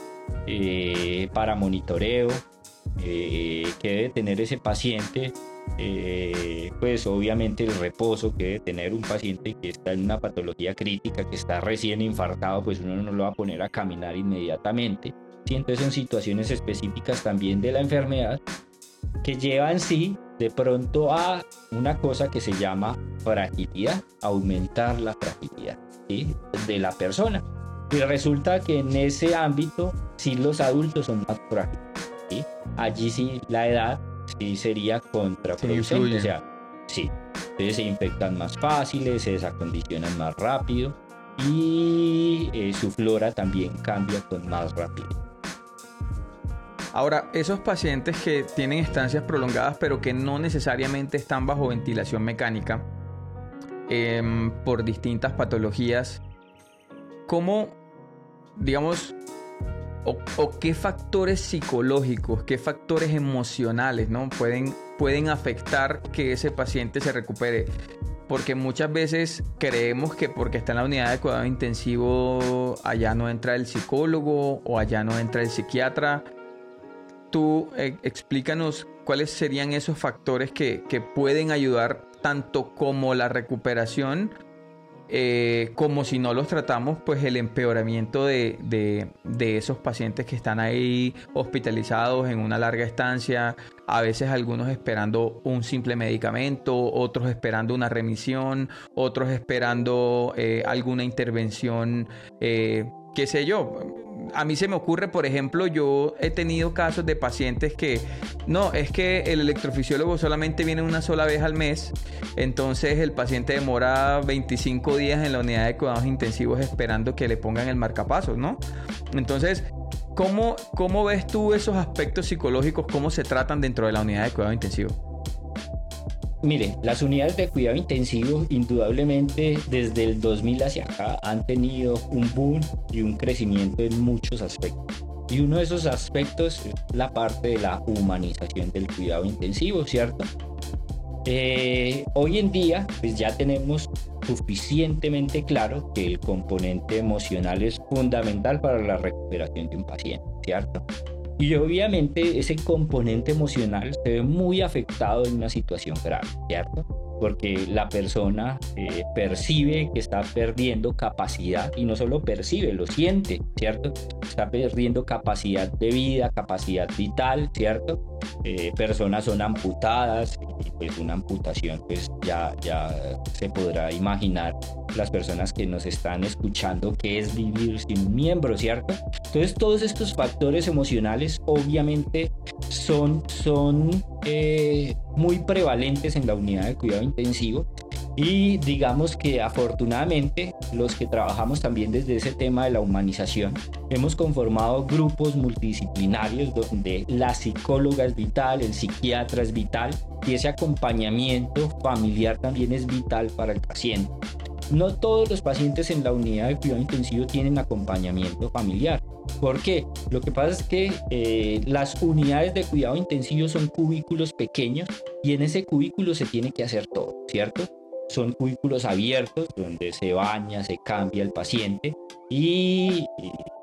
para monitoreo, que debe tener ese paciente eh, pues obviamente el reposo que debe tener un paciente que está en una patología crítica, que está recién infartado, pues uno no lo va a poner a caminar inmediatamente. Sí, entonces son situaciones específicas también de la enfermedad que llevan sí de pronto a una cosa que se llama fragilidad, aumentar la fragilidad de la persona. Y resulta que en ese ámbito sí los adultos son más frágiles. allí sí la edad sí sería contraproducente. o sea, sí. Entonces se infectan más fáciles, se desacondicionan más rápido y eh, su flora también cambia con más rapidez. Ahora, esos pacientes que tienen estancias prolongadas pero que no necesariamente están bajo ventilación mecánica em, por distintas patologías, ¿cómo, digamos, o, qué factores psicológicos, qué factores emocionales ¿no? pueden, pueden afectar que ese paciente se recupere? Porque muchas veces creemos que porque está en la unidad de cuidado intensivo allá no entra el psicólogo o allá no entra el psiquiatra tú eh, explícanos cuáles serían esos factores que, pueden ayudar tanto como la recuperación, eh, como si no los tratamos, pues el empeoramiento de, de, esos pacientes que están ahí hospitalizados en una larga estancia, a veces algunos esperando un simple medicamento, otros esperando una remisión, otros esperando eh, alguna intervención, qué sé yo a mí se me ocurre, por ejemplo, yo he tenido casos de pacientes que, no, es que el electrofisiólogo solamente viene una sola vez al mes, entonces el paciente demora 25 días en la unidad de cuidados intensivos esperando que le pongan el marcapasos, ¿no? Entonces, ¿cómo, ¿cómo ves tú esos aspectos psicológicos, cómo se tratan dentro de la unidad de cuidado intensivo? Mire, las unidades de cuidado intensivo indudablemente desde el 2000 hacia acá han tenido un boom y un crecimiento en muchos aspectos. Y uno de esos aspectos es la parte de la humanización del cuidado intensivo, ¿cierto? Eh, hoy en día, pues ya tenemos suficientemente claro que el componente emocional es fundamental para la recuperación de un paciente, ¿cierto? Y obviamente ese componente emocional se ve muy afectado en una situación grave, ¿cierto? Porque la persona eh, percibe que está perdiendo capacidad y no solo percibe, lo siente, ¿cierto? Está perdiendo capacidad de vida, capacidad vital, ¿cierto? Eh, personas son amputadas y pues una amputación pues ya, ya se podrá imaginar las personas que nos están escuchando qué es vivir sin un miembro, ¿cierto? Entonces todos estos factores emocionales obviamente son, son eh, muy prevalentes en la unidad de cuidado intensivo y digamos que afortunadamente los que trabajamos también desde ese tema de la humanización, hemos conformado grupos multidisciplinarios donde la psicóloga es vital, el psiquiatra es vital y ese acompañamiento familiar también es vital para el paciente. No todos los pacientes en la unidad de cuidado intensivo tienen acompañamiento familiar. ¿Por qué? Lo que pasa es que eh, las unidades de cuidado intensivo son cubículos pequeños y en ese cubículo se tiene que hacer todo, ¿cierto? son cubículos abiertos donde se baña, se cambia el paciente y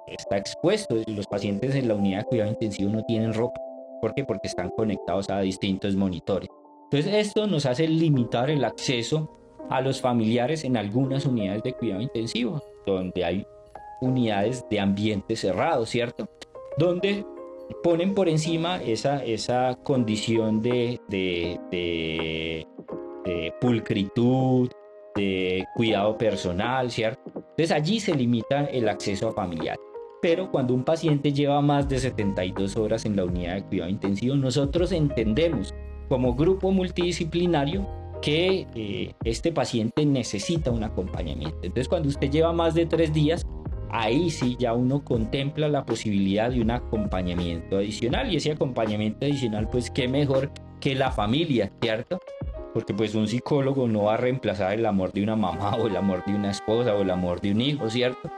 está expuesto. Los pacientes en la unidad de cuidado intensivo no tienen ropa. ¿Por qué? Porque están conectados a distintos monitores. Entonces esto nos hace limitar el acceso a los familiares en algunas unidades de cuidado intensivo, donde hay unidades de ambiente cerrado, ¿cierto? Donde ponen por encima esa, esa condición de, de, de de pulcritud, de cuidado personal, ¿cierto? Entonces allí se limita el acceso a familiar. Pero cuando un paciente lleva más de 72 horas en la unidad de cuidado intensivo, nosotros entendemos como grupo multidisciplinario que eh, este paciente necesita un acompañamiento. Entonces cuando usted lleva más de tres días, ahí sí ya uno contempla la posibilidad de un acompañamiento adicional y ese acompañamiento adicional pues qué mejor que la familia, ¿cierto? porque pues un psicólogo no va a reemplazar el amor de una mamá o el amor de una esposa o el amor de un hijo, ¿cierto?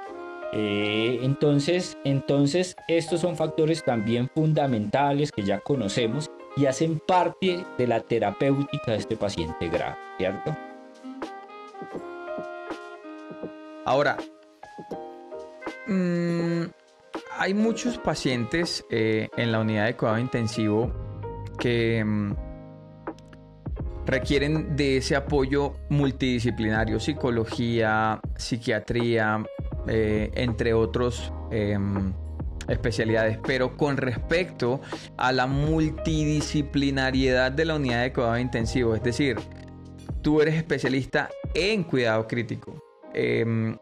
Eh, entonces, entonces, estos son factores también fundamentales que ya conocemos y hacen parte de la terapéutica de este paciente grave, ¿cierto? Ahora, mm, hay muchos pacientes eh, en la unidad de cuidado intensivo que... Mm, requieren de ese apoyo multidisciplinario, psicología, psiquiatría, eh, entre otros em, especialidades. Pero con respecto a la multidisciplinariedad de la unidad de cuidado intensivo, es decir, tú eres especialista en cuidado crítico. Em,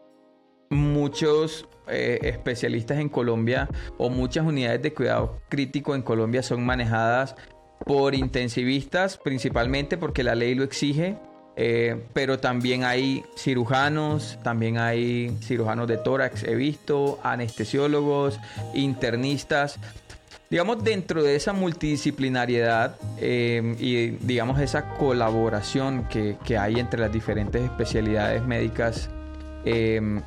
muchos eh, especialistas en Colombia o muchas unidades de cuidado crítico en Colombia son manejadas por intensivistas, principalmente porque la ley lo exige. Eh, pero también hay cirujanos, también hay cirujanos de tórax, he visto, anestesiólogos, internistas. Digamos, dentro de esa multidisciplinariedad eh, y digamos esa colaboración que, hay entre las diferentes especialidades médicas, eh,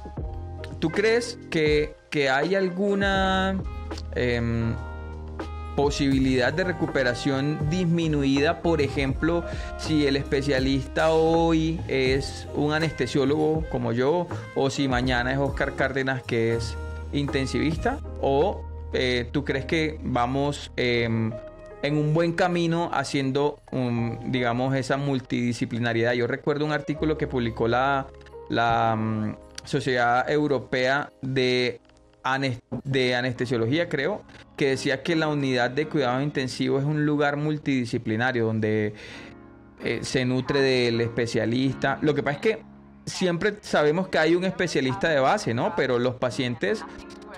¿tú crees que, hay alguna posibilidad de recuperación disminuida? Por ejemplo, si el especialista hoy es un anestesiólogo como yo, o si mañana es Oscar Cárdenas que es intensivista, o eh, ¿tú crees que vamos em, en un buen camino haciendo, digamos, esa multidisciplinariedad? Yo recuerdo un artículo que publicó la, la mm, Sociedad Europea de, de Anestesiología, creo, que decía que la unidad de cuidado intensivo es un lugar multidisciplinario donde eh, se nutre del especialista. Lo que pasa es que siempre sabemos que hay un especialista de base, ¿no? Pero los pacientes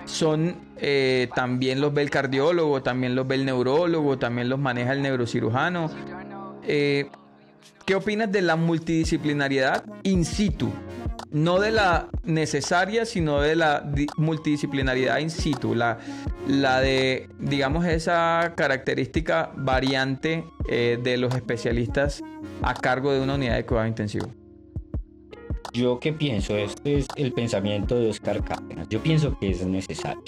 son eh, también los ve el cardiólogo, también los ve el neurólogo, también los maneja el neurocirujano. Eh, ¿Qué opinas de la multidisciplinariedad in situ? No de la necesaria, sino de la multidisciplinariedad in situ, la, la de, digamos, esa característica variante eh, de los especialistas a cargo de una unidad de cuidado intensivo. Yo qué pienso, este es el pensamiento de Oscar Cárdenas. Yo pienso que es necesario.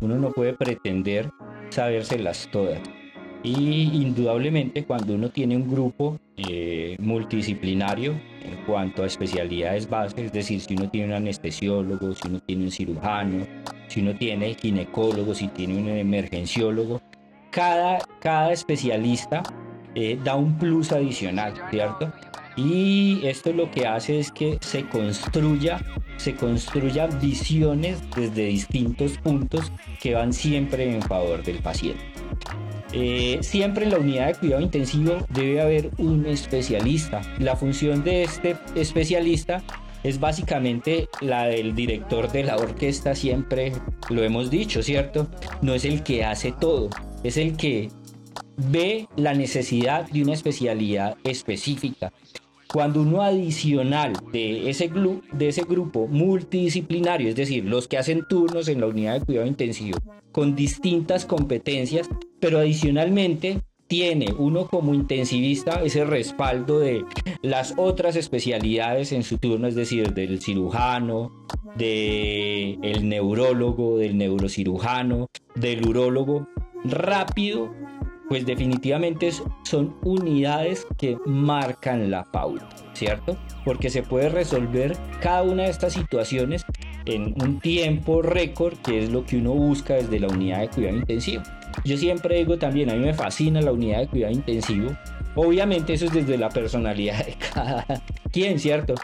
Uno no puede pretender sabérselas todas. Y indudablemente cuando uno tiene un grupo eh, multidisciplinario en cuanto a especialidades básicas, es decir, si uno tiene un anestesiólogo, si uno tiene un cirujano, si uno tiene ginecólogo, si tiene un emergenciólogo, cada, cada especialista eh, da un plus adicional, ¿cierto? Y esto lo que hace es que se construya, se construyan visiones desde distintos puntos que van siempre en favor del paciente. Eh, siempre en la unidad de cuidado intensivo debe haber un especialista. La función de este especialista es básicamente la del director de la orquesta, siempre lo hemos dicho, ¿cierto? No es el que hace todo, es el que ve la necesidad de una especialidad específica cuando uno adicional de ese, grupo multidisciplinario, es decir, los que hacen turnos en la unidad de cuidado intensivo con distintas competencias, pero adicionalmente tiene uno como intensivista ese respaldo de las otras especialidades en su turno, es decir, del cirujano, del el neurólogo, del neurocirujano, del urólogo, rápido pues definitivamente son unidades que marcan la pauta, ¿cierto? Porque se puede resolver cada una de estas situaciones en un tiempo récord, que es lo que uno busca desde la unidad de cuidado intensivo. Yo siempre digo también, a mí me fascina la unidad de cuidado intensivo. Obviamente eso es desde la personalidad de cada quien, ¿cierto?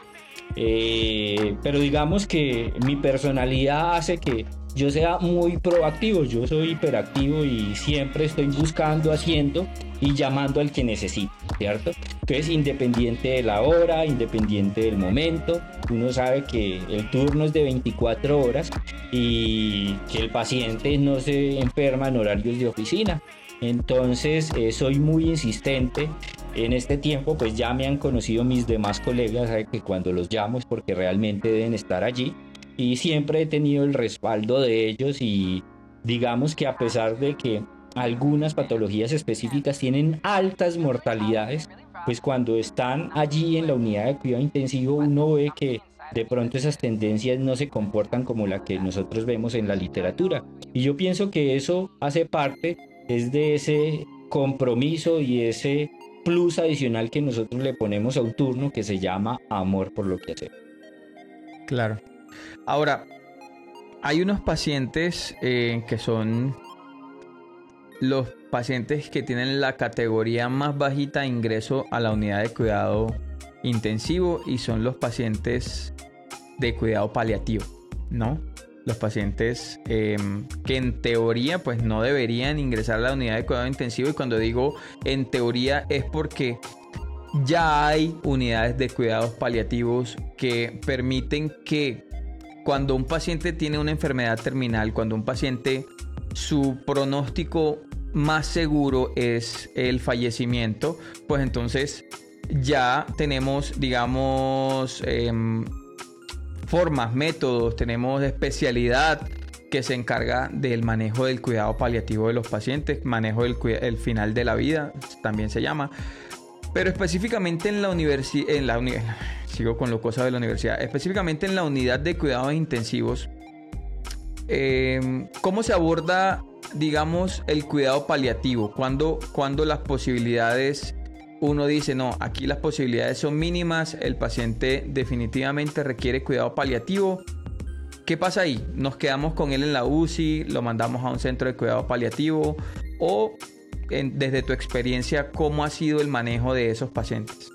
Eh, pero digamos que mi personalidad hace que yo sea muy proactivo, yo soy hiperactivo y siempre estoy buscando, haciendo y llamando al que necesite, ¿cierto? Entonces, independiente de la hora, independiente del momento, uno sabe que el turno es de 24 horas y que el paciente no se enferma en horarios de oficina. Entonces, eh, soy muy insistente en este tiempo pues ya me han conocido mis demás colegas que cuando los llamo es porque realmente deben estar allí y siempre he tenido el respaldo de ellos y digamos que a pesar de que algunas patologías específicas tienen altas mortalidades, pues cuando están allí en la unidad de cuidado intensivo uno ve que de pronto esas tendencias no se comportan como la que nosotros vemos en la literatura. Y yo pienso que eso hace parte es de ese compromiso y ese plus adicional que nosotros le ponemos a un turno que se llama amor por lo que hacemos. Claro. Ahora, hay unos pacientes eh, que son los pacientes que tienen la categoría más bajita de ingreso a la unidad de cuidado intensivo y son los pacientes de cuidado paliativo, ¿no? Los pacientes em, que en teoría pues no deberían ingresar a la unidad de cuidado intensivo y cuando digo en teoría es porque ya hay unidades de cuidados paliativos que permiten que cuando un paciente tiene una enfermedad terminal, cuando un paciente su pronóstico más seguro es el fallecimiento, pues entonces ya tenemos, digamos, em, formas, métodos, tenemos especialidad que se encarga del manejo del cuidado paliativo de los pacientes, manejo del el final de la vida, también se llama. Pero específicamente en la universidad, en la sigo con lo cosas de la universidad, específicamente en la unidad de cuidados intensivos, em, ¿cómo se aborda, digamos, el cuidado paliativo? cuando cuando las posibilidades uno dice, no, aquí las posibilidades son mínimas, el paciente definitivamente requiere cuidado paliativo. ¿Qué pasa ahí? ¿Nos quedamos con él en la UCI? ¿Lo mandamos a un centro de cuidado paliativo? ¿O desde tu experiencia, cómo ha sido el manejo de esos pacientes?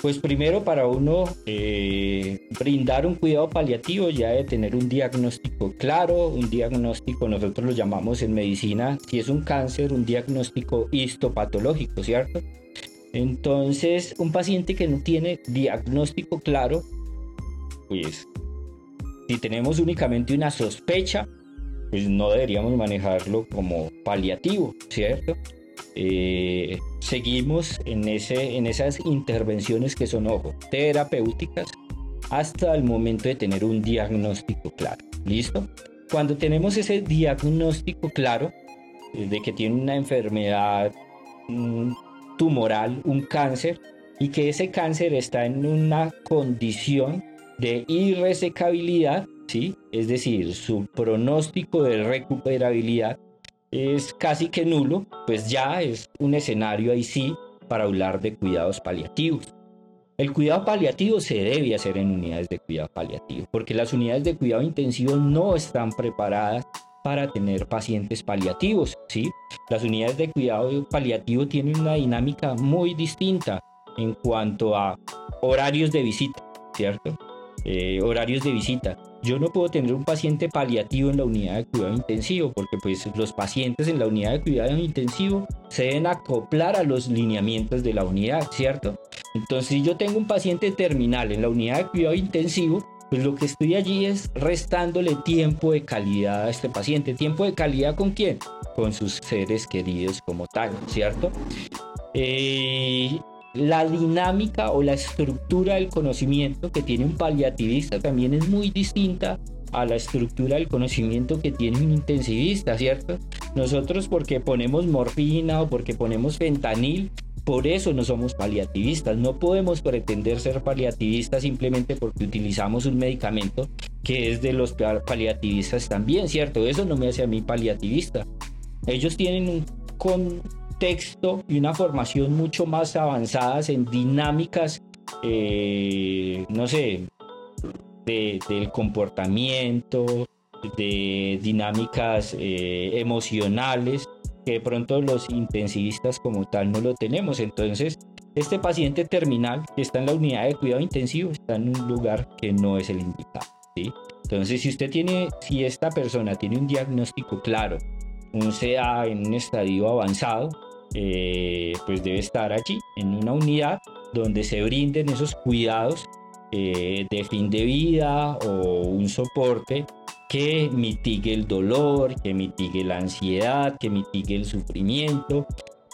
Pues primero para uno eh, brindar un cuidado paliativo ya de tener un diagnóstico claro, un diagnóstico, nosotros lo llamamos en medicina, si es un cáncer, un diagnóstico histopatológico, ¿cierto? Entonces, un paciente que no tiene diagnóstico claro, pues si tenemos únicamente una sospecha, pues no deberíamos manejarlo como paliativo, ¿cierto? Eh, seguimos en, ese, en esas intervenciones que son, ojo, terapéuticas hasta el momento de tener un diagnóstico claro. ¿Listo? Cuando tenemos ese diagnóstico claro eh, de que tiene una enfermedad tumoral, un cáncer, y que ese cáncer está en una condición de irresecabilidad, ¿sí? es decir, su pronóstico de recuperabilidad es casi que nulo, pues ya es un escenario ahí sí para hablar de cuidados paliativos. El cuidado paliativo se debe hacer en unidades de cuidado paliativo, porque las unidades de cuidado intensivo no están preparadas para tener pacientes paliativos, ¿sí? Las unidades de cuidado paliativo tienen una dinámica muy distinta en cuanto a horarios de visita, ¿cierto? Eh, horarios de visita. Yo no puedo tener un paciente paliativo en la unidad de cuidado intensivo porque pues los pacientes en la unidad de cuidado intensivo se deben acoplar a los lineamientos de la unidad, ¿cierto? Entonces si yo tengo un paciente terminal en la unidad de cuidado intensivo, pues lo que estoy allí es restándole tiempo de calidad a este paciente. ¿Tiempo de calidad con quién? Con sus seres queridos como tal, ¿cierto? Eh, la dinámica o la estructura del conocimiento que tiene un paliativista también es muy distinta a la estructura del conocimiento que tiene un intensivista, ¿cierto? Nosotros porque ponemos morfina o porque ponemos fentanil, por eso no somos paliativistas. No podemos pretender ser paliativistas simplemente porque utilizamos un medicamento que es de los paliativistas también, ¿cierto? Eso no me hace a mí paliativista. Ellos tienen un contexto y una formación mucho más avanzadas en dinámicas, eh, no sé, del comportamiento, de dinámicas eh, emocionales que de pronto los intensivistas como tal no lo tenemos. Entonces, este paciente terminal que está en la unidad de cuidado intensivo está en un lugar que no es el indicado. ¿sí? Entonces, si usted tiene, si esta persona tiene un diagnóstico claro, un CA en un estadio avanzado, eh, pues debe estar allí, en una unidad donde se brinden esos cuidados eh, de fin de vida o un soporte que mitigue el dolor, que mitigue la ansiedad, que mitigue el sufrimiento,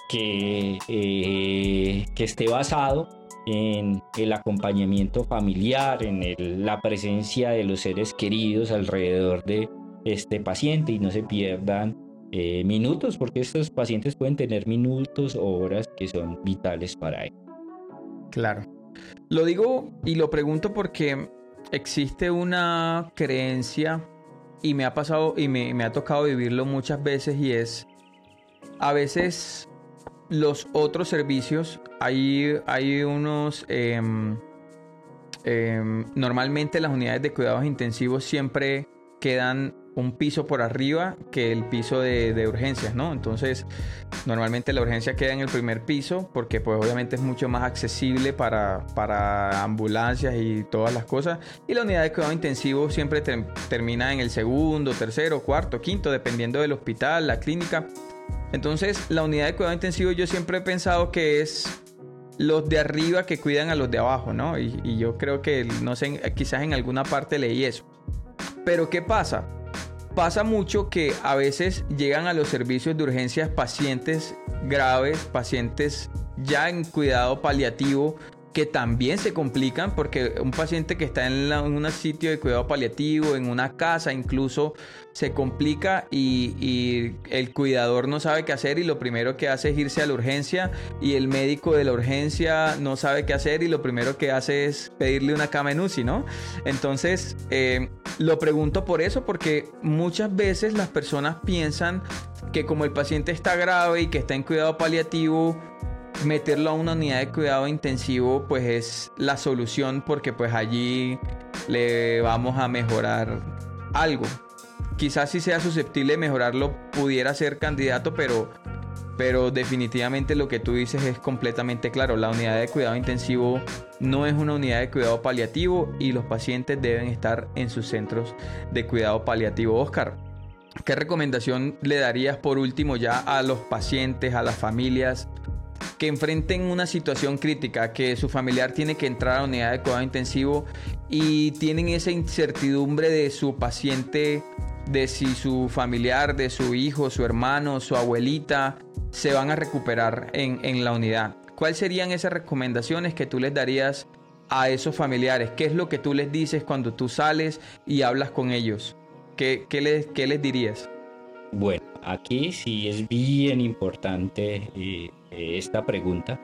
que, eh, que esté basado en el acompañamiento familiar, en la presencia de los seres queridos alrededor de este paciente y no se pierdan eh, minutos, porque estos pacientes pueden tener minutos o horas que son vitales para él. Claro. Lo digo y lo pregunto porque existe una creencia y me ha pasado y me, ha tocado vivirlo muchas veces y es a veces los otros servicios hay, hay unos em, em, normalmente las unidades de cuidados intensivos siempre quedan un piso por arriba que el piso de, urgencias, ¿no? Entonces, normalmente la urgencia queda en el primer piso porque pues obviamente es mucho más accesible para, para ambulancias y todas las cosas. Y la unidad de cuidado intensivo siempre termina en el segundo, tercero, cuarto, quinto, dependiendo del hospital, la clínica. Entonces, la unidad de cuidado intensivo yo siempre he pensado que es los de arriba que cuidan a los de abajo, ¿no? Y, y yo creo que, no sé, quizás en alguna parte leí eso. Pero ¿qué pasa? Pasa mucho que a veces llegan a los servicios de urgencias pacientes graves, pacientes ya en cuidado paliativo, que también se complican porque un paciente que está en, un sitio de cuidado paliativo, en una casa incluso, se complica y, el cuidador no sabe qué hacer y lo primero que hace es irse a la urgencia y el médico de la urgencia no sabe qué hacer y lo primero que hace es pedirle una cama en UCI, ¿no? Entonces, eh, lo pregunto por eso porque muchas veces las personas piensan que como el paciente está grave y que está en cuidado paliativo, meterlo a una unidad de cuidado intensivo pues es la solución porque pues allí le vamos a mejorar algo. Quizás si sea susceptible de mejorarlo pudiera ser candidato, pero, pero definitivamente lo que tú dices es completamente claro. La unidad de cuidado intensivo no es una unidad de cuidado paliativo y los pacientes deben estar en sus centros de cuidado paliativo. Oscar, ¿qué recomendación le darías por último ya a los pacientes, a las familias? que enfrenten una situación crítica, que su familiar tiene que entrar a la unidad de cuidado intensivo y tienen esa incertidumbre de su paciente, de si su familiar, de su hijo, su hermano, su abuelita se van a recuperar en, la unidad. ¿Cuáles serían esas recomendaciones que tú les darías a esos familiares? ¿Qué es lo que tú les dices cuando tú sales y hablas con ellos? ¿Qué, les, qué les dirías? Bueno, aquí sí es bien importante eh, esta pregunta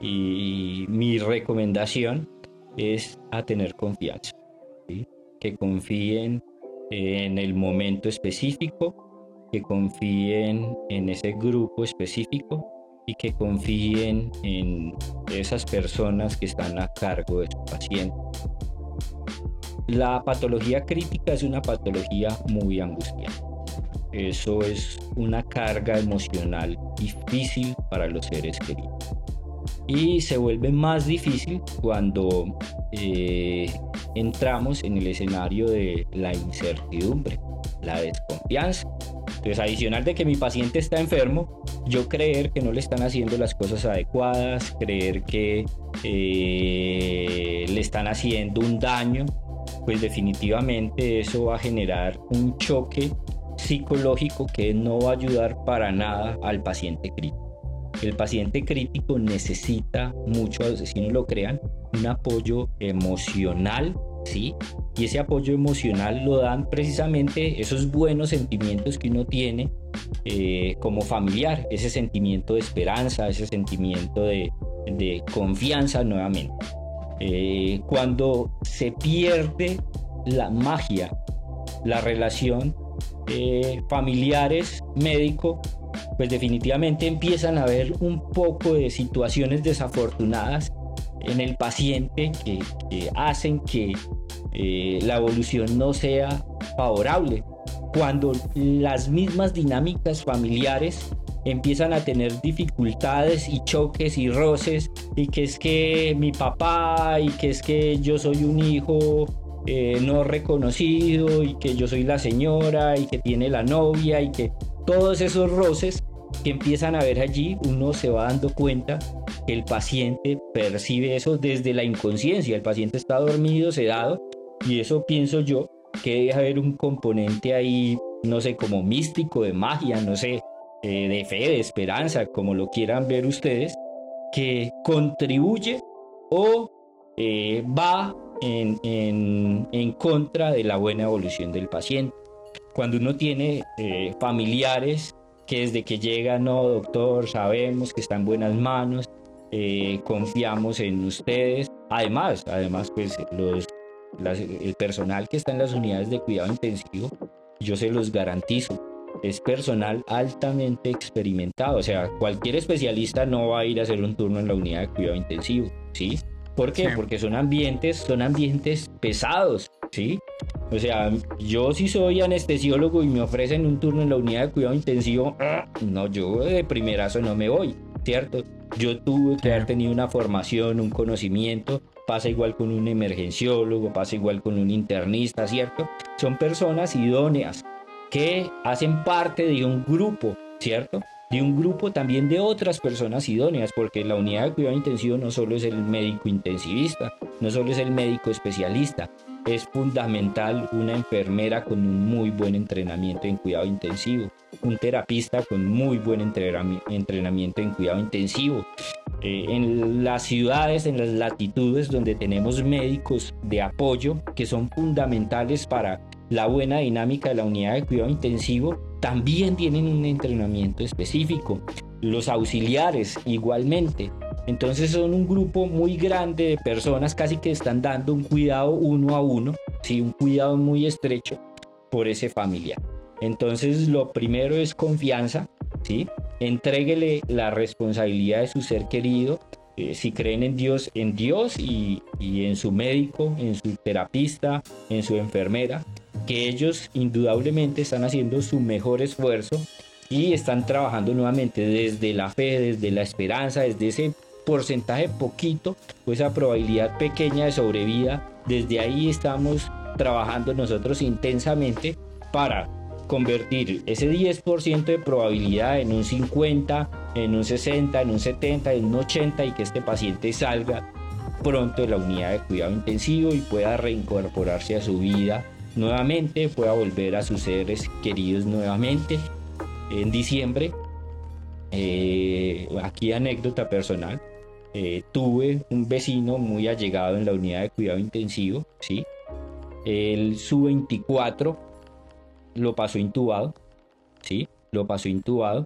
y mi recomendación es a tener confianza, que confíen en el momento específico, que confíen en ese grupo específico y que confíen en esas personas que están a cargo de su paciente. La patología crítica es una patología muy angustiante eso es una carga emocional difícil para los seres queridos. Y se vuelve más difícil cuando eh, entramos en el escenario de la incertidumbre, la desconfianza. Entonces, adicional de que mi paciente está enfermo, yo creer que no le están haciendo las cosas adecuadas, creer que eh, le están haciendo un daño, pues definitivamente eso va a generar un choque psicológico que no va a ayudar para nada al paciente crítico. El paciente crítico necesita mucho, si no lo crean, un apoyo emocional, ¿sí? Y ese apoyo emocional lo dan precisamente esos buenos sentimientos que uno tiene eh, como familiar, ese sentimiento de esperanza, ese sentimiento de, confianza nuevamente. Eh, cuando se pierde la magia, la relación eh, familiares, médico, pues definitivamente empiezan a haber un poco de situaciones desafortunadas en el paciente que, hacen que eh, la evolución no sea favorable. Cuando las mismas dinámicas familiares empiezan a tener dificultades y choques y roces y que es que mi papá y que es que yo soy un hijo eh, no reconocido y que yo soy la señora y que tiene la novia y que todos esos roces que empiezan a ver allí, uno se va dando cuenta que el paciente percibe eso desde la inconsciencia. El paciente está dormido, sedado, y eso pienso yo que debe haber un componente ahí, no sé, como místico, de magia, no sé, eh, de fe, de esperanza, como lo quieran ver ustedes, que contribuye o eh, va en, contra de la buena evolución del paciente. Cuando uno tiene eh, familiares que desde que llegan, no, doctor, sabemos que está en buenas manos, eh, confiamos en ustedes. Además, además, pues los, el personal que está en las unidades de cuidado intensivo, yo se los garantizo, es personal altamente experimentado. O sea, cualquier especialista no va a ir a hacer un turno en la unidad de cuidado intensivo, ¿sí? ¿Por qué? Porque son ambientes, son ambientes pesados, ¿sí? O sea, yo si soy anestesiólogo y me ofrecen un turno en la unidad de cuidado intensivo, no, yo de primerazo no me voy, ¿cierto? Yo tuve que haber tenido una formación, un conocimiento, pasa igual con un emergenciólogo, pasa igual con un internista, ¿cierto? Son personas idóneas que hacen parte de un grupo, ¿cierto? de un grupo también de otras personas idóneas, porque la unidad de cuidado intensivo no solo es el médico intensivista, no solo es el médico especialista, es fundamental una enfermera con un muy buen entrenamiento en cuidado intensivo, un terapista con muy buen entrenamiento en cuidado intensivo. Eh, en las ciudades, en las latitudes donde tenemos médicos de apoyo que son fundamentales para la buena dinámica de la unidad de cuidado intensivo, también tienen un entrenamiento específico. Los auxiliares igualmente. Entonces son un grupo muy grande de personas casi que están dando un cuidado uno a uno, ¿sí? un cuidado muy estrecho por ese familiar. Entonces lo primero es confianza, ¿sí? Entréguele la responsabilidad de su ser querido. Eh, si creen en Dios, en Dios y, y en su médico, en su terapista, en su enfermera, que ellos indudablemente están haciendo su mejor esfuerzo y están trabajando nuevamente desde la fe, desde la esperanza, desde ese porcentaje poquito o esa probabilidad pequeña de sobrevida. Desde ahí estamos trabajando nosotros intensamente para convertir ese 10% de probabilidad en un 50, en un 60, en un 70, en un 80 y que este paciente salga pronto de la unidad de cuidado intensivo y pueda reincorporarse a su vida nuevamente, pueda volver a sus seres queridos nuevamente. En diciembre, eh, aquí anécdota personal, eh, tuve un vecino muy allegado en la unidad de cuidado intensivo, ¿sí? El su 24 lo pasó intubado, ¿sí? Lo pasó intubado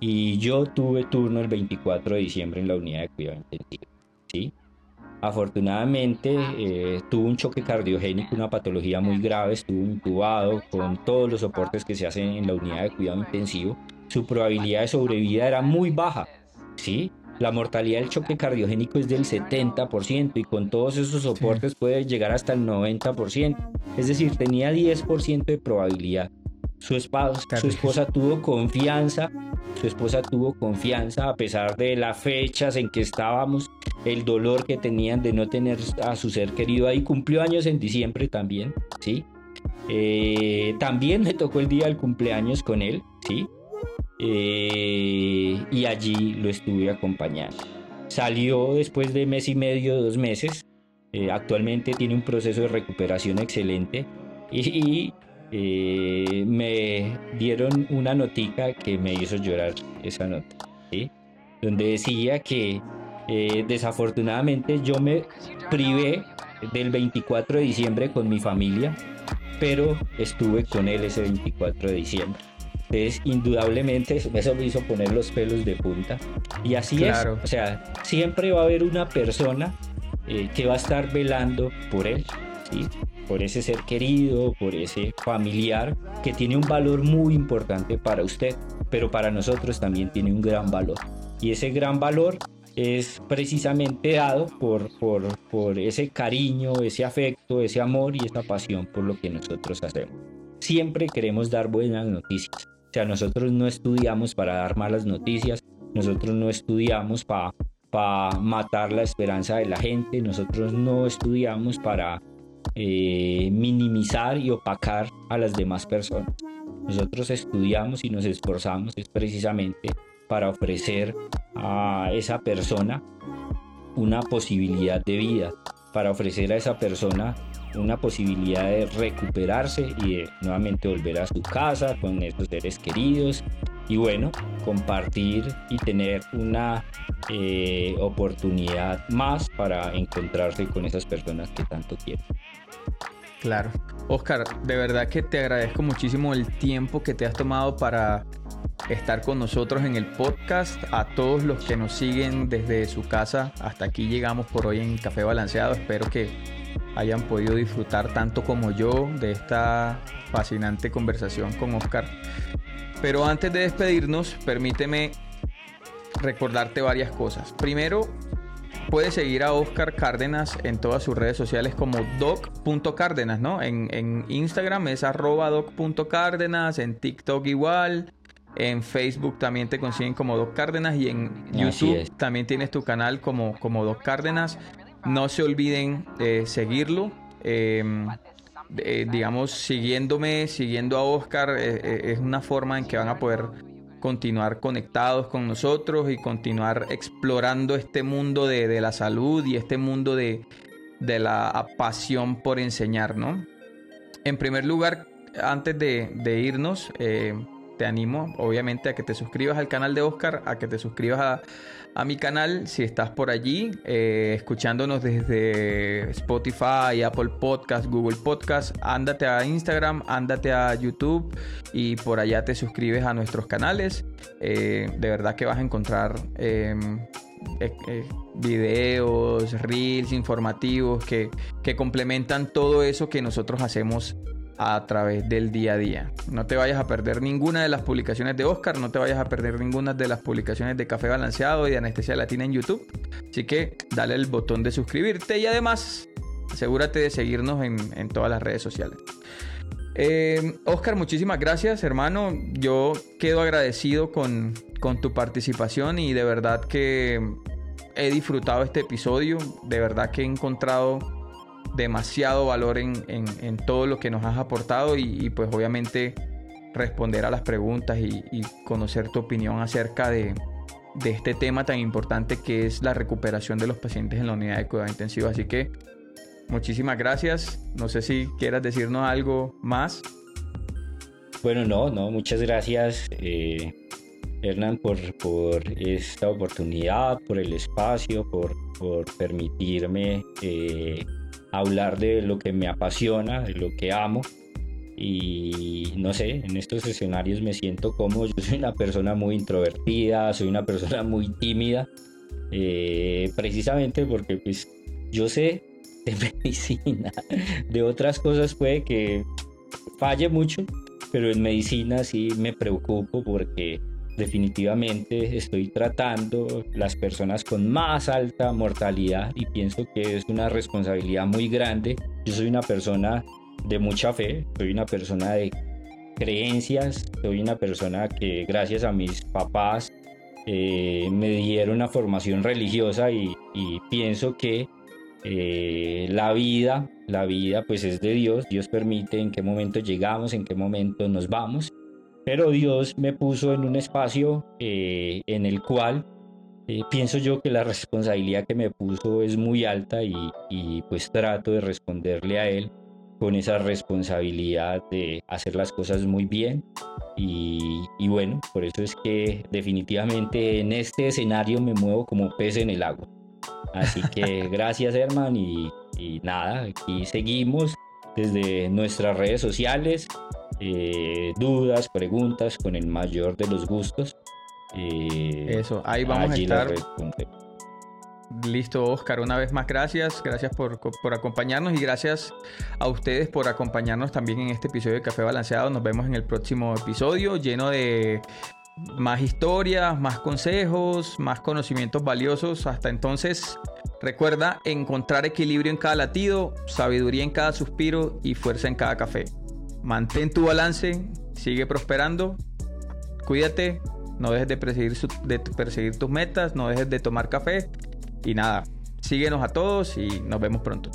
y yo tuve turno el 24 de diciembre en la unidad de cuidado intensivo, ¿sí? Afortunadamente eh, tuvo un choque cardiogénico, una patología muy grave, estuvo intubado con todos los soportes que se hacen en la unidad de cuidado intensivo. Su probabilidad de sobrevida era muy baja, ¿sí? La mortalidad del choque cardiogénico es del 70% y con todos esos soportes puede llegar hasta el 90%. Es decir, tenía 10% de probabilidad. Su, esposa, su esposa tuvo confianza, su esposa tuvo confianza a pesar de las fechas en que estábamos, el dolor que tenían de no tener a su ser querido ahí. Cumplió años en diciembre también, ¿sí? Eh, también me tocó el día del cumpleaños con él, ¿sí? Eh, y allí lo estuve acompañando. Salió después de mes y medio, dos meses. Eh, actualmente tiene un proceso de recuperación excelente y eh, me dieron una notica que me hizo llorar esa nota, donde decía que eh, desafortunadamente yo me privé del 24 de diciembre con mi familia, pero estuve con él ese 24 de diciembre. Entonces, indudablemente, eso me hizo poner los pelos de punta. Y así es. O sea, siempre va a haber una persona eh, que va a estar velando por él. ¿sí? por ese ser querido, por ese familiar que tiene un valor muy importante para usted, pero para nosotros también tiene un gran valor. Y ese gran valor es precisamente dado por, por, por ese cariño, ese afecto, ese amor y esa pasión por lo que nosotros hacemos. Siempre queremos dar buenas noticias. O sea, nosotros no estudiamos para dar malas noticias, nosotros no estudiamos para para matar la esperanza de la gente, nosotros no estudiamos para eh, minimizar y opacar a las demás personas. Nosotros estudiamos y nos esforzamos es precisamente para ofrecer a esa persona una posibilidad de vida, para ofrecer a esa persona una posibilidad de recuperarse y de nuevamente volver a su casa con esos seres queridos y bueno, compartir y tener una eh, oportunidad más para encontrarse con esas personas que tanto quieren. Claro. Oscar, de verdad que te agradezco muchísimo el tiempo que te has tomado para estar con nosotros en el podcast. A todos los que nos siguen desde su casa, hasta aquí llegamos por hoy en Café Balanceado. Espero que hayan podido disfrutar tanto como yo de esta fascinante conversación con Oscar. Pero antes de despedirnos, permíteme recordarte varias cosas. Primero, puedes seguir a Oscar Cárdenas en todas sus redes sociales como doc.cárdenas, ¿no? En, Instagram es arroba doc.cárdenas, en TikTok igual, en Facebook también te consiguen como Doc Cárdenas y en YouTube también tienes tu canal como, como Doc Cárdenas. No se olviden de seguirlo. Em, digamos, siguiéndome, siguiendo a Oscar, eh, eh, es una forma en que van a poder continuar conectados con nosotros y continuar explorando este mundo de, la salud y este mundo de, de la pasión por enseñar, ¿no? En primer lugar, antes de, irnos, eh, te animo obviamente a que te suscribas al canal de Oscar, a que te suscribas a, mi canal si estás por allí, eh, escuchándonos desde Spotify, Apple Podcast, Google Podcast. Ándate a Instagram, ándate a YouTube y por allá te suscribes a nuestros canales. Eh, de verdad que vas a encontrar em, videos, reels informativos que, que complementan todo eso que nosotros hacemos a través del día a día. No te vayas a perder ninguna de las publicaciones de Oscar, no te vayas a perder ninguna de las publicaciones de Café Balanceado y de Anestesia Latina en YouTube. Así que dale el botón de suscribirte y además asegúrate de seguirnos en, todas las redes sociales. Eh, Oscar, muchísimas gracias, hermano. Yo quedo agradecido con, con tu participación y de verdad que he disfrutado este episodio. De verdad que he encontrado demasiado valor en, todo lo que nos has aportado y, pues obviamente responder a las preguntas y, conocer tu opinión acerca de, este tema tan importante que es la recuperación de los pacientes en la unidad de cuidado intensivo. Así que muchísimas gracias. No sé si quieras decirnos algo más. Bueno, no, no, muchas gracias. Eh, Hernán, por, esta oportunidad, por el espacio, por, permitirme eh, hablar de lo que me apasiona, de lo que amo. Y no sé, en estos escenarios me siento cómodo. Yo soy una persona muy introvertida, soy una persona muy tímida, eh, precisamente porque pues yo sé de medicina, de otras cosas puede que falle mucho, pero en medicina sí me preocupo porque definitivamente estoy tratando las personas con más alta mortalidad y pienso que es una responsabilidad muy grande. Yo soy una persona de mucha fe, soy una persona de creencias, soy una persona que gracias a mis papás eh, me dieron una formación religiosa y, pienso que eh, la vida, la vida pues es de Dios, Dios permite en qué momento llegamos, en qué momento nos vamos pero Dios me puso en un espacio eh, en el cual eh, pienso yo que la responsabilidad que me puso es muy alta y, pues trato de responderle a Él con esa responsabilidad de hacer las cosas muy bien. Y, bueno, por eso es que definitivamente en este escenario me muevo como pez en el agua. Así que gracias, hermano, y, y nada, aquí seguimos desde nuestras redes sociales. Eh, dudas, preguntas, con el mayor de los gustos. Eh, Eso, ahí vamos a estar. Listo, Oscar, una vez más gracias, gracias por, por, acompañarnos y gracias a ustedes por acompañarnos también en este episodio de Café Balanceado. Nos vemos en el próximo episodio lleno de más historias, más consejos, más conocimientos valiosos. Hasta entonces, recuerda encontrar equilibrio en cada latido, sabiduría en cada suspiro y fuerza en cada café mantén tu balance, sigue prosperando, cuídate, no dejes de perseguir, tus metas, no dejes de tomar café y nada, síguenos a todos y nos vemos pronto.